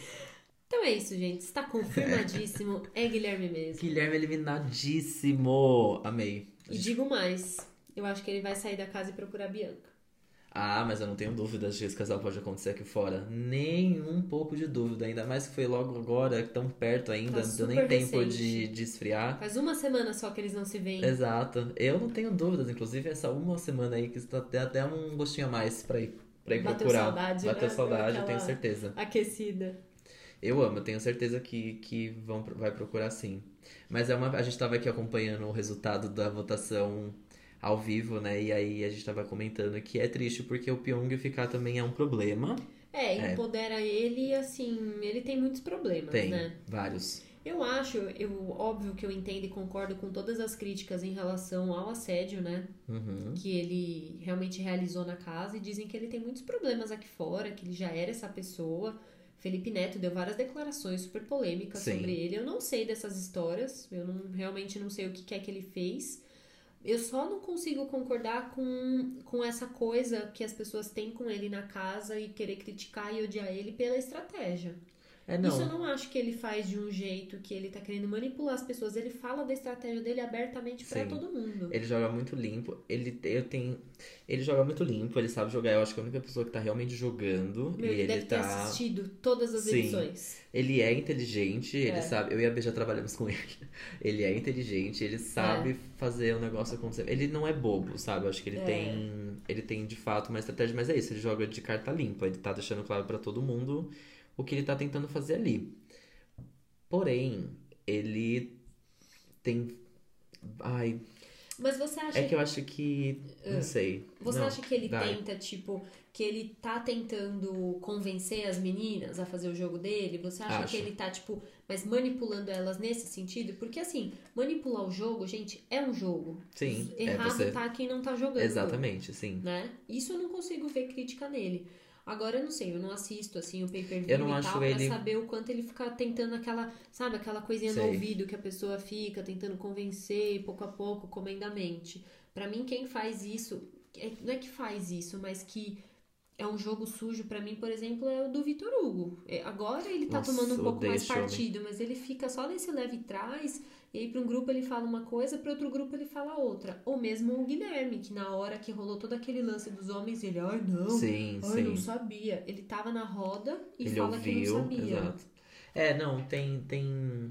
Então é isso, gente. Está confirmadíssimo. É Guilherme mesmo. Guilherme eliminadíssimo. Amei. E digo mais. Eu acho que ele vai sair da casa e procurar a Bianca. Ah, mas eu não tenho dúvidas de que esse casal pode acontecer aqui fora. Nem um pouco de dúvida. Ainda mais que foi logo agora, tão perto ainda. Tá não deu nem super tempo recente. de, de esfriar. Faz uma semana só que eles não se veem. Exato. Eu não tenho dúvidas. Inclusive, essa uma semana aí que está até até um gostinho a mais pra ir, pra ir Bateu procurar. saudade, Bateu né? saudade, eu tenho certeza. Aquecida. Eu amo, eu tenho certeza que, que vão, vai procurar sim. Mas é uma, a gente tava aqui acompanhando o resultado da votação ao vivo, né? E aí a gente tava comentando que é triste porque o Pyong ficar também é um problema. É, É. empodera ele, assim, ele tem muitos problemas, Tem né? vários. Eu acho, eu, óbvio que eu entendo e concordo com todas as críticas em relação ao assédio, né? Uhum. Que ele realmente realizou na casa e dizem que ele tem muitos problemas aqui fora, que ele já era essa pessoa. Felipe Neto deu várias declarações super polêmicas Sim. sobre ele. Eu não sei dessas histórias, eu não, realmente não sei o que, que é que ele fez. Eu só não consigo concordar com, com essa coisa que as pessoas têm com ele na casa e querer criticar e odiar ele pela estratégia. É, não. Isso eu não acho que ele faz de um jeito que ele tá querendo manipular as pessoas. Ele fala da estratégia dele abertamente pra Sim. todo mundo. Ele joga muito limpo. Ele, eu tenho, ele joga muito limpo, ele sabe jogar. Eu acho que é a única pessoa que tá realmente jogando. Meu, e ele, ele deve ter tá. assistido todas as Sim. edições. Ele é inteligente, ele É. sabe. Eu e a B já trabalhamos com ele. [LAUGHS] Ele é inteligente, ele sabe fazer o negócio acontecer. Ele não é bobo, sabe? Eu acho que ele É. tem. Ele tem de fato uma estratégia, mas é isso, ele joga de carta limpa. Ele tá deixando claro pra todo mundo o que ele tá tentando fazer ali. Porém, ele tem. Ai, Mas você acha é que eu acho que. Não sei. Você Não, acha que ele vai. tenta, tipo, que ele tá tentando convencer as meninas a fazer o jogo dele? Você acha Acho. que ele tá, tipo, mas manipulando elas nesse sentido? Porque, assim, manipular o jogo, gente, é um jogo. Sim, é Errado você. tá quem não tá jogando. Exatamente, sim. Né? Isso eu não consigo ver crítica nele. Agora eu não sei, eu não assisto assim o pay-per-view e tal ele- pra saber o quanto ele fica tentando aquela, sabe, aquela coisinha no Sei. ouvido que a pessoa fica tentando convencer pouco a pouco, comendamente. Pra mim quem faz isso, é- não é que faz isso, mas que é um jogo sujo pra mim, por exemplo, é o do Vitor Hugo. É, Agora ele tá Nossa, tomando um pouco mais esse homem. partido, mas ele fica só nesse leve trás, e aí pra um grupo ele fala uma coisa, pra outro grupo ele fala outra. Ou mesmo o Guilherme, que na hora que rolou todo aquele lance dos homens, ele, ai não, Sim, ai sim. não sabia. Ele tava na roda e Ele fala que ouviu, não sabia. exato. É, não, tem, tem...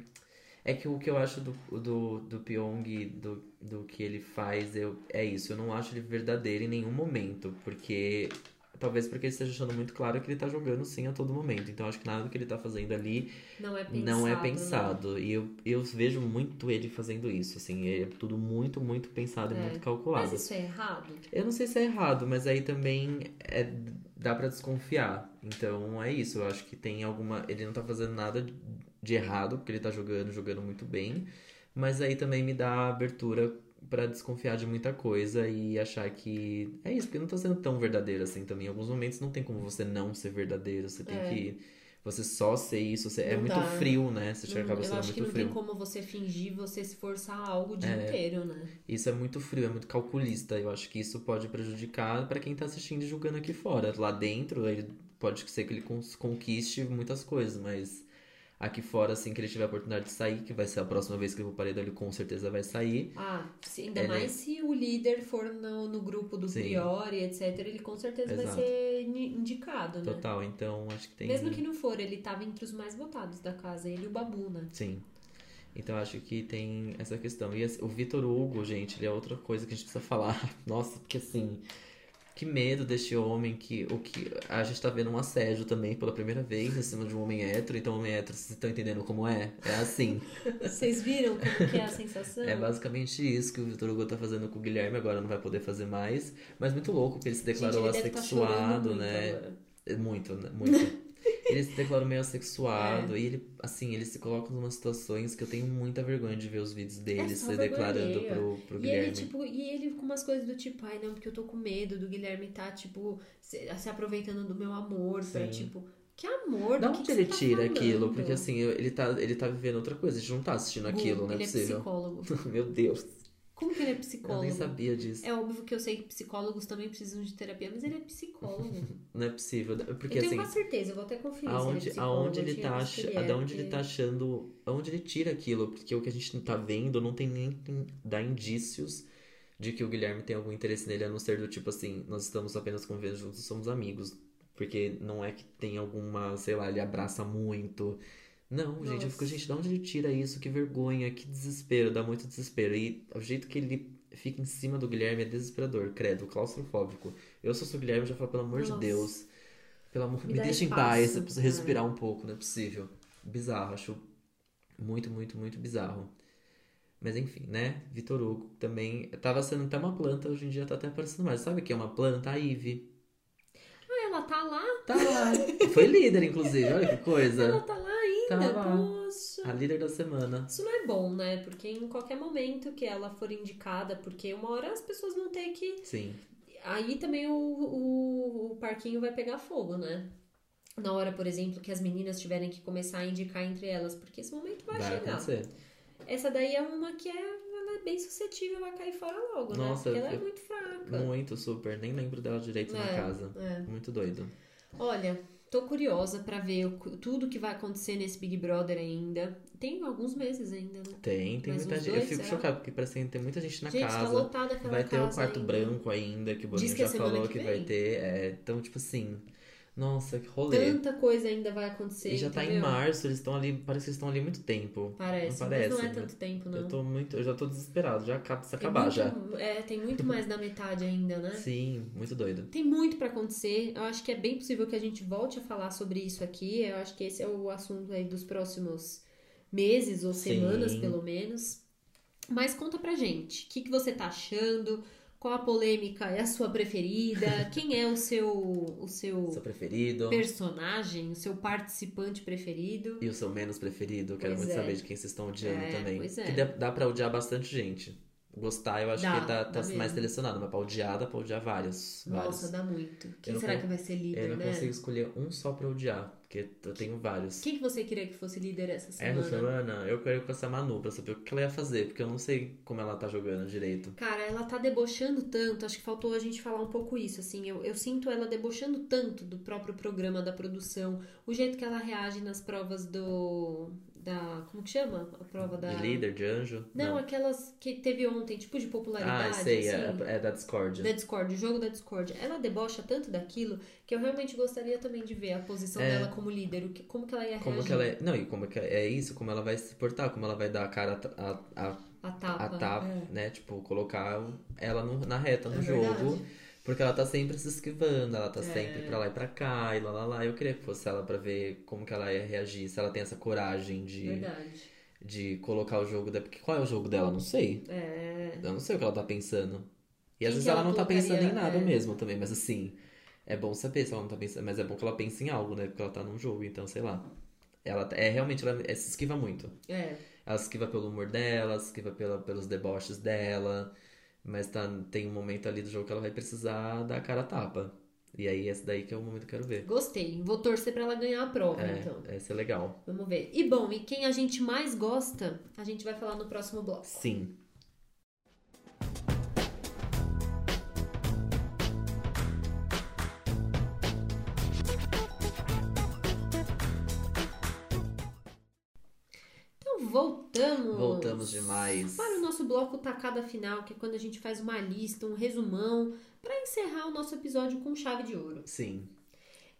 É que o que eu acho do, do, do Pyong, do, do que ele faz, eu, é isso. Eu não acho ele verdadeiro em nenhum momento, porque... Talvez porque ele esteja achando muito claro que ele tá jogando sim a todo momento. Então acho que nada do que ele tá fazendo ali Não é pensado. não é né? pensado. E eu, eu vejo muito ele fazendo isso, assim. É tudo muito, muito pensado e É. muito calculado. Mas isso é errado? Eu não sei se é errado, mas aí também é, dá pra desconfiar. Então é isso, eu acho que tem alguma. Ele não tá fazendo nada de errado, porque ele tá jogando, jogando muito bem. Mas aí também me dá abertura pra desconfiar de muita coisa e achar que é isso, porque não tá sendo tão verdadeiro assim também. Em alguns momentos não tem como você não ser verdadeiro, você tem É. que. Você só ser isso, você, é muito dá. frio, né? Você Não- acaba eu sendo acho que muito não frio. tem como você fingir, você se forçar algo o dia É. inteiro, né? Isso é muito frio, é muito calculista. Eu acho que isso pode prejudicar pra quem tá assistindo e julgando aqui fora. Lá dentro, ele pode ser que ele conquiste muitas coisas, mas aqui fora, assim que ele tiver a oportunidade de sair, que vai ser a próxima vez que ele for paredão, ele com certeza vai sair. Ah, ainda Ele- mais se o líder for no, no grupo do Sim. Priori, etc., ele com certeza vai Exato. ser ni- indicado, né? Total, então acho que tem. Mesmo que não for, ele tava entre os mais votados da casa, ele e o Babu, né? Sim. Então acho que tem essa questão. E assim, o Vitor Hugo, gente, ele é outra coisa que a gente precisa falar. [LAUGHS] Nossa, porque assim. Que medo deste homem que o que a gente tá vendo um assédio também pela primeira vez em cima de um homem hétero, então homem hétero, vocês estão entendendo como é? É assim. [LAUGHS] Vocês viram como que é a sensação? É basicamente isso que o Vitor Hugo tá fazendo com o Guilherme, agora não vai poder fazer mais. Mas muito louco, porque ele se declarou Gente, ele tá assexuado, muito né? agora. É Muito, né? Muito. [LAUGHS] ele se declarou meio assexuado e ele, assim, ele se coloca em umas situações que eu tenho muita vergonha de ver os vídeos dele É se declarando pro, pro E Guilherme. ele, tipo, e ele com umas coisas do tipo, ai não, porque eu tô com medo do Guilherme tá, tipo, se, se aproveitando do meu amor pra, Sim. tipo, que amor? Da que onde que ele tá tira falando? aquilo? Porque assim, ele tá, ele tá vivendo outra coisa, a gente não tá assistindo aquilo, não é ele possível. é psicólogo. [LAUGHS] Meu Deus, Como que ele é eu psicólogo? nem sabia disso. É óbvio que eu sei que psicólogos também precisam de terapia, mas ele é psicólogo. [LAUGHS] Não é possível. Porque eu tenho assim, quase certeza, eu vou até conferir aonde, se ele é aonde ele eu tá ach... ele é, da onde ele porque- tá achando. Aonde ele tira aquilo? Porque o que a gente tá vendo não tem nem tem- dá indícios de que o Guilherme tem algum interesse nele, a não ser do tipo assim, nós estamos apenas convivendo juntos somos amigos. Porque não é que tem alguma, sei lá, ele abraça muito. Não, gente, eu fico, Nossa. gente, de onde ele tira isso? Que vergonha, que desespero, dá muito desespero. E o jeito que ele fica em cima do Guilherme é desesperador, credo, claustrofóbico. Eu sou o Guilherme, já falo, pelo amor de Nossa. Deus. Pelo amor, Me me, deixa em paz, eu preciso Ai. respirar um pouco, não é possível. Bizarro, acho muito, muito, muito bizarro. Mas enfim, né? Vitor Hugo também tava sendo até uma planta, hoje em dia tá até aparecendo mais. Sabe o que é uma planta? A Ivy. Ah, ela tá lá? Tá lá. Foi líder, inclusive, olha que Ela coisa. tá lá ainda? Tá lá. Poxa. A líder da semana. Isso não é bom, né? Porque em qualquer momento que ela for indicada, porque uma hora as pessoas vão ter que. Sim. Aí também o, o, o parquinho vai pegar fogo, né? Na hora, por exemplo, que as meninas tiverem que começar a indicar entre elas, porque esse momento vai, Vai chegar. acontecer. Essa daí é uma que é, ela é bem suscetível a cair fora logo, né? Nossa, Porque ela é muito fraca. Muito super. Nem lembro dela direito na É, casa. é. Muito doido. Olha, tô curiosa pra ver o- tudo que vai acontecer nesse Big Brother ainda. Tem alguns meses ainda, né? Tem, tem Mais muita gente. dois, eu fico será? chocado, porque parece que tem muita gente na Gente, tá casa. lotada aquela Vai ter o quarto ainda. branco ainda, que o Boninho é já semana falou que que, vai ter. É, então, tipo assim. Nossa, que rolê. Tanta coisa ainda vai acontecer. E já tá em entendeu? março, eles estão ali. Parece que eles estão ali há muito tempo. Parece, Não parece, mas não é né? tanto tempo, não. Eu tô muito. Eu já tô desesperado, já acaba se acabar muito- já. É, tem muito mais da metade ainda, né? Sim, muito doido. Tem muito pra acontecer. Eu acho que é bem possível que a gente volte a falar sobre isso aqui. Eu acho que esse é o assunto aí dos próximos meses ou Sim. semanas, pelo menos. Mas conta pra gente. O que, que você tá achando? Qual a polêmica é a sua preferida? [LAUGHS] Quem é o seu, o seu Seu preferido. personagem, o seu participante preferido? E o seu menos preferido, quero Pois muito é. saber de quem vocês estão odiando É, também. pois é. Que dá, dá pra odiar bastante gente. Gostar, eu acho Dá, que tá, tá mais mesmo. selecionado, mas pra odiar, dá pra odiar vários. vários. Nossa, dá muito. Quem será que vai ser líder, Eu não né? consigo escolher um só pra odiar, porque eu tenho vários. Quem que você queria que fosse líder essa semana? Essa semana eu quero ir com essa Manu pra saber o que ela ia fazer, porque eu não sei como ela tá jogando direito. Cara, ela tá debochando tanto, acho que faltou a gente falar um pouco isso, assim, eu, eu sinto ela debochando tanto do próprio programa, da produção, o jeito que ela reage nas provas do... da... como que chama? A prova da... De líder, de anjo? Não, aquelas que teve ontem, tipo de Ah, popularidade, sei, assim. é, é da Discord. Da Discord, o jogo da Discord. Ela debocha tanto daquilo que eu realmente gostaria também de ver a posição É. dela como líder, o que, como que ela ia Como reagir. que ela é. Não, e como que é isso, como ela vai se portar, como ela vai dar a cara a, a, A tapa. a tapa, é. né? Tipo, colocar ela no- na reta no É jogo. verdade. Porque ela tá sempre se esquivando, ela tá É. sempre pra lá e pra cá, e lá lá lá. Eu queria que fosse ela pra ver como que ela ia reagir, se ela tem essa coragem de, Verdade. de colocar o jogo dela. Porque qual é o jogo dela? Eu Não sei. É. Eu não sei o que ela tá pensando. E às Quem vezes ela ela não tá pensando em nada É. mesmo também, mas assim, é bom saber se ela não tá pensando, mas é bom que ela pense em algo, né? Porque ela tá num jogo, então sei lá. Ela é realmente, ela é, se esquiva muito. É. Ela se esquiva pelo humor dela, se esquiva pela, pelos deboches dela, mas tá, tem um momento ali do jogo que ela vai precisar dar a cara a tapa. E aí, esse daí que é o momento que eu quero ver. Gostei. Vou torcer pra ela ganhar a prova, É, então. esse é legal. Vamos ver. E bom, e quem a gente mais gosta, a gente vai falar no próximo bloco. Sim. Voltamos. Voltamos demais. Para o nosso bloco tacada final, que é quando a gente faz uma lista, um resumão, pra encerrar o nosso episódio com chave de ouro. Sim.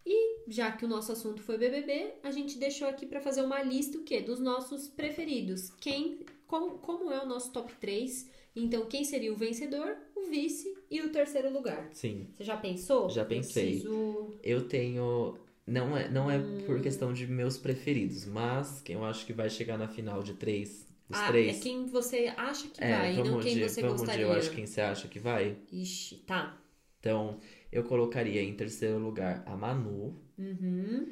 E já que o nosso assunto foi BBB, a gente deixou aqui pra fazer uma lista o quê? Dos nossos preferidos. Quem, como, como é o nosso top 3? Então, quem seria o vencedor, o vice e o terceiro lugar? Sim. Você já pensou? Já Eu pensei. preciso- Eu tenho. Não é, não é Hum. por questão de meus preferidos, mas quem eu acho que vai chegar na final de três. Os ah, três. é quem você acha que É, vai, não quem de, você vamos gostaria. de eu acho quem você acha que vai. Ixi, tá. Então, eu colocaria em terceiro lugar a Manu, Uhum.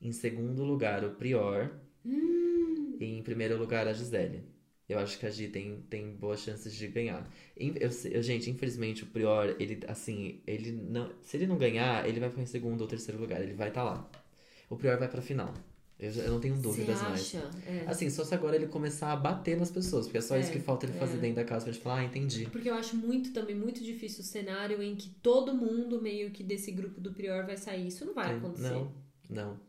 em segundo lugar o Prior Hum, e em primeiro lugar a Gisele. Eu acho que a Gi tem, tem boas chances de ganhar. Eu, eu- gente, infelizmente o Prior, ele, assim, ele não. Se ele não ganhar, ele vai ficar em segundo ou terceiro lugar. Ele vai estar lá. O Prior vai pra final. Eu, eu não tenho você dúvidas mais. acha? É. Assim, só se agora ele começar a bater nas pessoas, porque é só isso É, que falta ele fazer é. dentro da casa pra gente falar, ah, entendi. Porque eu acho muito também muito difícil o cenário em que todo mundo meio que desse grupo do Prior vai sair. Isso não vai acontecer. Não, não.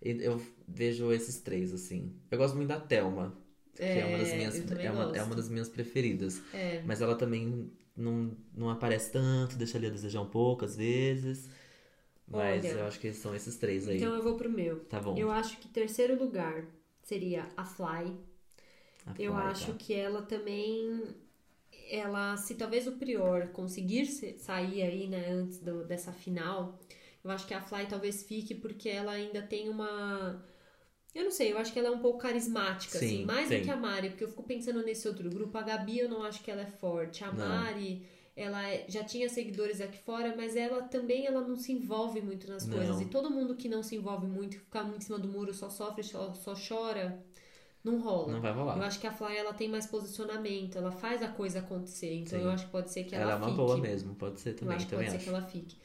Eu vejo esses três, assim. Eu gosto muito da Thelma, que é, uma das É, minhas, eu é, uma, é uma das minhas preferidas. É. Mas ela também não, não aparece tanto, deixa ali a desejar um pouco às vezes. Mas Olha. eu acho que são esses três aí. Então eu vou pro meu. Tá bom. Eu acho que terceiro lugar seria a Fly. A Eu Fly, acho tá. que ela também. Ela, se talvez o Prior conseguir se- sair aí, né, antes do- dessa final, eu acho que a Fly talvez fique porque ela ainda tem uma. Eu não sei, eu acho que ela é um pouco carismática, Sim, assim, mais sim. do que a Mari, porque eu fico pensando nesse outro grupo. A Gabi eu não acho que ela é forte. A Não. Mari, ela é- já tinha seguidores aqui fora, mas ela também ela não se envolve muito nas Não. coisas. E todo mundo que não se envolve muito, que fica muito em cima do muro, só sofre, só, só chora, não rola. Não vai rolar. Eu acho que a Fly ela tem mais posicionamento, ela faz a coisa acontecer. Então Sim. eu acho que pode ser que ela, ela é uma fique. boa mesmo, pode ser Eu também, acho que também pode acho. ser que ela fique.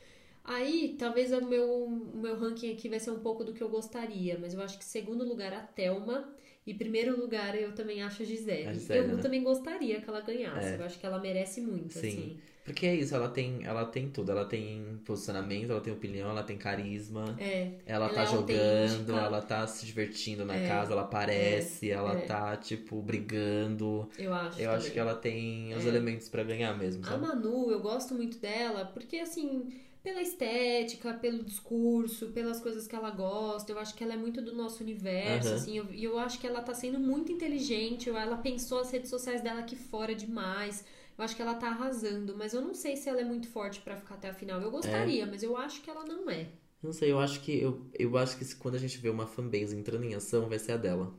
Aí, talvez o meu, o meu ranking aqui vai ser um pouco do que eu gostaria, mas eu acho que segundo lugar a Thelma e primeiro lugar eu também acho a Gisele. A Gisele, eu né? também gostaria que ela ganhasse. É. Eu acho que ela merece muito, Sim. assim. Porque é isso, ela tem, ela tem tudo. Ela tem posicionamento, ela tem opinião, ela tem carisma. É. Ela, Ela tá é jogando, ela tá se divertindo na É, casa, ela aparece, ela é. tá, tipo, brigando. Eu acho. Eu acho também. que ela tem os É. elementos pra ganhar mesmo, A sabe? Manu, eu gosto muito dela, porque assim, pela estética, pelo discurso, pelas coisas que ela gosta, eu acho que ela é muito do nosso universo, Aham. assim, eu- e eu, acho que ela tá sendo muito inteligente, eu- ela pensou as redes sociais dela aqui fora demais. Eu acho que ela tá arrasando, mas eu não sei se ela é muito forte pra ficar até a final. Eu gostaria, mas eu acho que ela não é. Não sei, eu acho que eu, eu acho que quando a gente vê uma fanbase entrando em ação, vai ser a dela.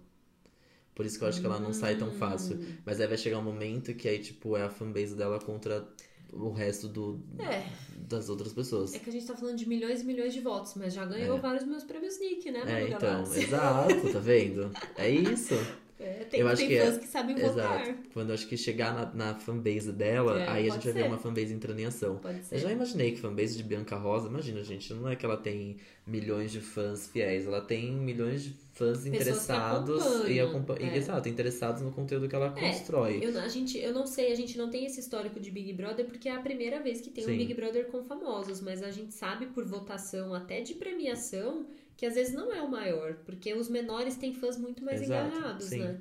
Por isso que eu acho que ela não sai tão fácil. Hum. Mas aí vai chegar um momento que aí, tipo, é a fanbase dela contra o resto do, É, das outras pessoas. é que a gente tá falando de milhões e milhões de votos, mas já ganhou É. vários meus prêmios Nick, né, É, então, exato, tá vendo? É isso. É, tem, eu acho que fãs é- que sabem votar. Exato. Quando eu acho que chegar na, na fanbase dela, É, aí a gente vai ver uma fanbase entrando em ação. Pode ser. Eu já imaginei que fanbase de Bianca Rosa, imagina, gente, não é que ela tem milhões de fãs fiéis, ela tem milhões de fãs interessados e é. Exato, interessados no conteúdo que ela É, constrói. Eu, a gente, eu não sei, a gente não tem esse histórico de Big Brother porque é a primeira vez que tem Sim. um Big Brother com famosos, mas a gente sabe por votação, até de premiação, que às vezes não é o maior, porque os menores têm fãs muito mais Exato, engajados, sim. né?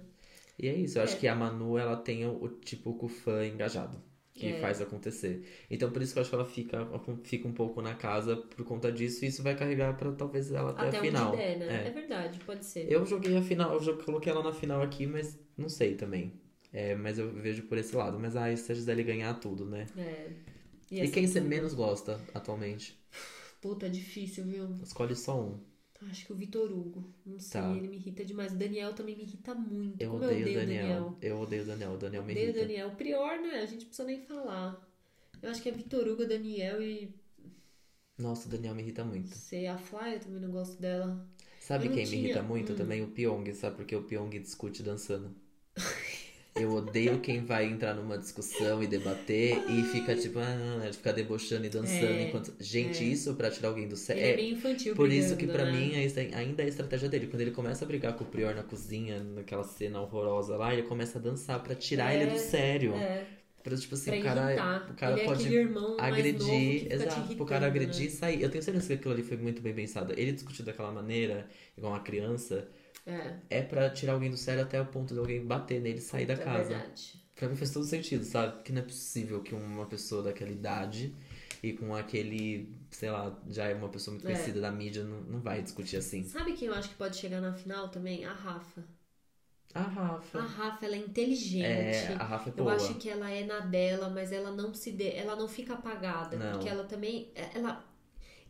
E é isso, eu acho É. que a Manu, ela tem o, o tipo com o fã engajado. Que É. faz acontecer. Então, por isso que eu acho que ela fica, fica um pouco na casa por conta disso. E isso vai carregar pra talvez ela até, Até a final. der, né? É. É. verdade, pode ser. Eu joguei a final, eu coloquei ela na final aqui, mas não sei também. É, mas eu vejo por esse lado. Mas ah, se a Gisele ganhar tudo, né? É. E, assim, quem você menos gosta atualmente? Puta, difícil, viu? Escolhe só um. Acho que o Vitor Hugo. Não sei, Tá. ele me irrita demais. O Daniel também me irrita muito. Eu odeio, eu odeio o Daniel. Eu odeio o Daniel. O Daniel me Odeio o irrita. Daniel. O Prior, né? A gente precisa nem falar. Eu acho que é Vitor Hugo, Daniel e Nossa, o Daniel me irrita muito. sei, a Fly, eu também não gosto dela. Sabe Eu quem me tinha- irrita muito hum. também? O Pyong, sabe? Porque o Pyong discute dançando. Eu odeio quem vai entrar numa discussão e debater e fica tipo, ah, fica debochando e dançando É, enquanto. Gente, é. isso pra tirar alguém do sério. é, bem infantil Por isso que brigando, pra né? mim é ainda é a estratégia dele. Quando ele começa a brigar com o Prior na cozinha, naquela cena horrorosa lá, ele começa a dançar pra tirar É, ele do sério. É, Pra, tipo assim, pra o cara, irritar. o cara ele é pode que agredir, exato, irritando, cara agredir né? e sair. Eu tenho certeza que aquilo ali foi muito bem pensado. Ele discutiu daquela maneira, igual uma criança, É, é pra tirar alguém do sério até o ponto de alguém bater nele e sair da é casa. verdade. Pra mim faz todo sentido, sabe? Porque não é possível que uma pessoa daquela idade e com aquele, sei lá, já é uma pessoa muito É. conhecida da mídia, não, não vai discutir assim. Sabe quem eu acho que pode chegar na final também? A Rafa. A Rafa. A Rafa, ela é inteligente. é, a Rafa é Eu boa. acho que ela é na dela, mas ela não se dê, ela não fica apagada, Não. porque ela também, ela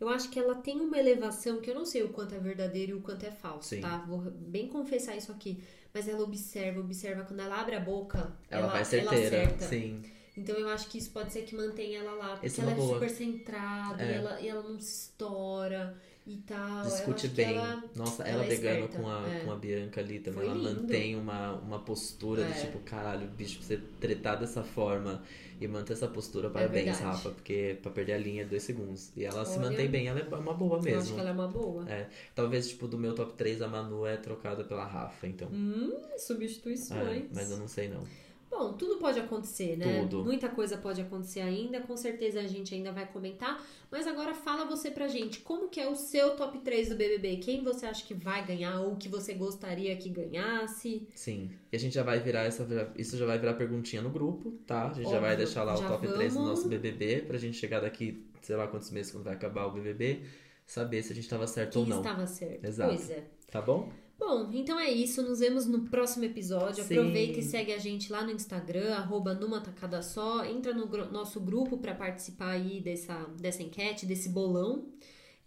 eu acho que ela tem uma elevação que eu não sei o quanto é verdadeiro e o quanto é falso, Sim. tá? Vou bem confessar isso aqui, mas ela observa, observa quando ela abre a boca, Ela, ela, vai ela certeira. acerta. Sim. Então eu acho que isso pode ser que mantenha ela lá, porque Essa é ela é super centrada, É. e, ela, e ela não se estoura e tal. Discute bem. ela- Nossa, ela ela é com, a, é. com a Bianca ali também. Foi ela lindo. mantém uma, uma postura É. de tipo, caralho, bicho, você tretar dessa forma e manter essa postura, parabéns, verdade. Rafa, porque pra perder a linha é dois segundos. E ela se Olha, mantém bem, ela é uma boa eu acho mesmo. que ela é uma boa. É, talvez, tipo, do meu top 3, a Manu é trocada pela Rafa, então. Hum, É, substituições. mas eu não sei não. Bom, tudo pode acontecer, né? Tudo. Muita coisa pode acontecer ainda, com certeza a gente ainda vai comentar. Mas agora fala você pra gente, como que é o seu top 3 do BBB? Quem você acha que vai ganhar ou que você gostaria que ganhasse? Sim. E a gente já vai virar essa. Isso já vai virar perguntinha no grupo, tá? A gente já Óbvio, vai deixar lá o já top 3 do vamos. nosso BBB pra gente chegar daqui, sei lá quantos meses quando vai acabar o BBB, saber se a gente tava certo Quem ou não. estava certo? Exato. Pois é. Tá bom? Bom, então é isso. Nos vemos no próximo episódio. Sim. Aproveita e segue a gente lá no Instagram, arroba numa tacada só. Entra no nosso grupo pra participar aí dessa, dessa enquete, desse bolão.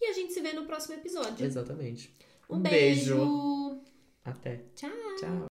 E a gente se vê no próximo episódio. Exatamente. Um beijo. Até. Tchau. Tchau.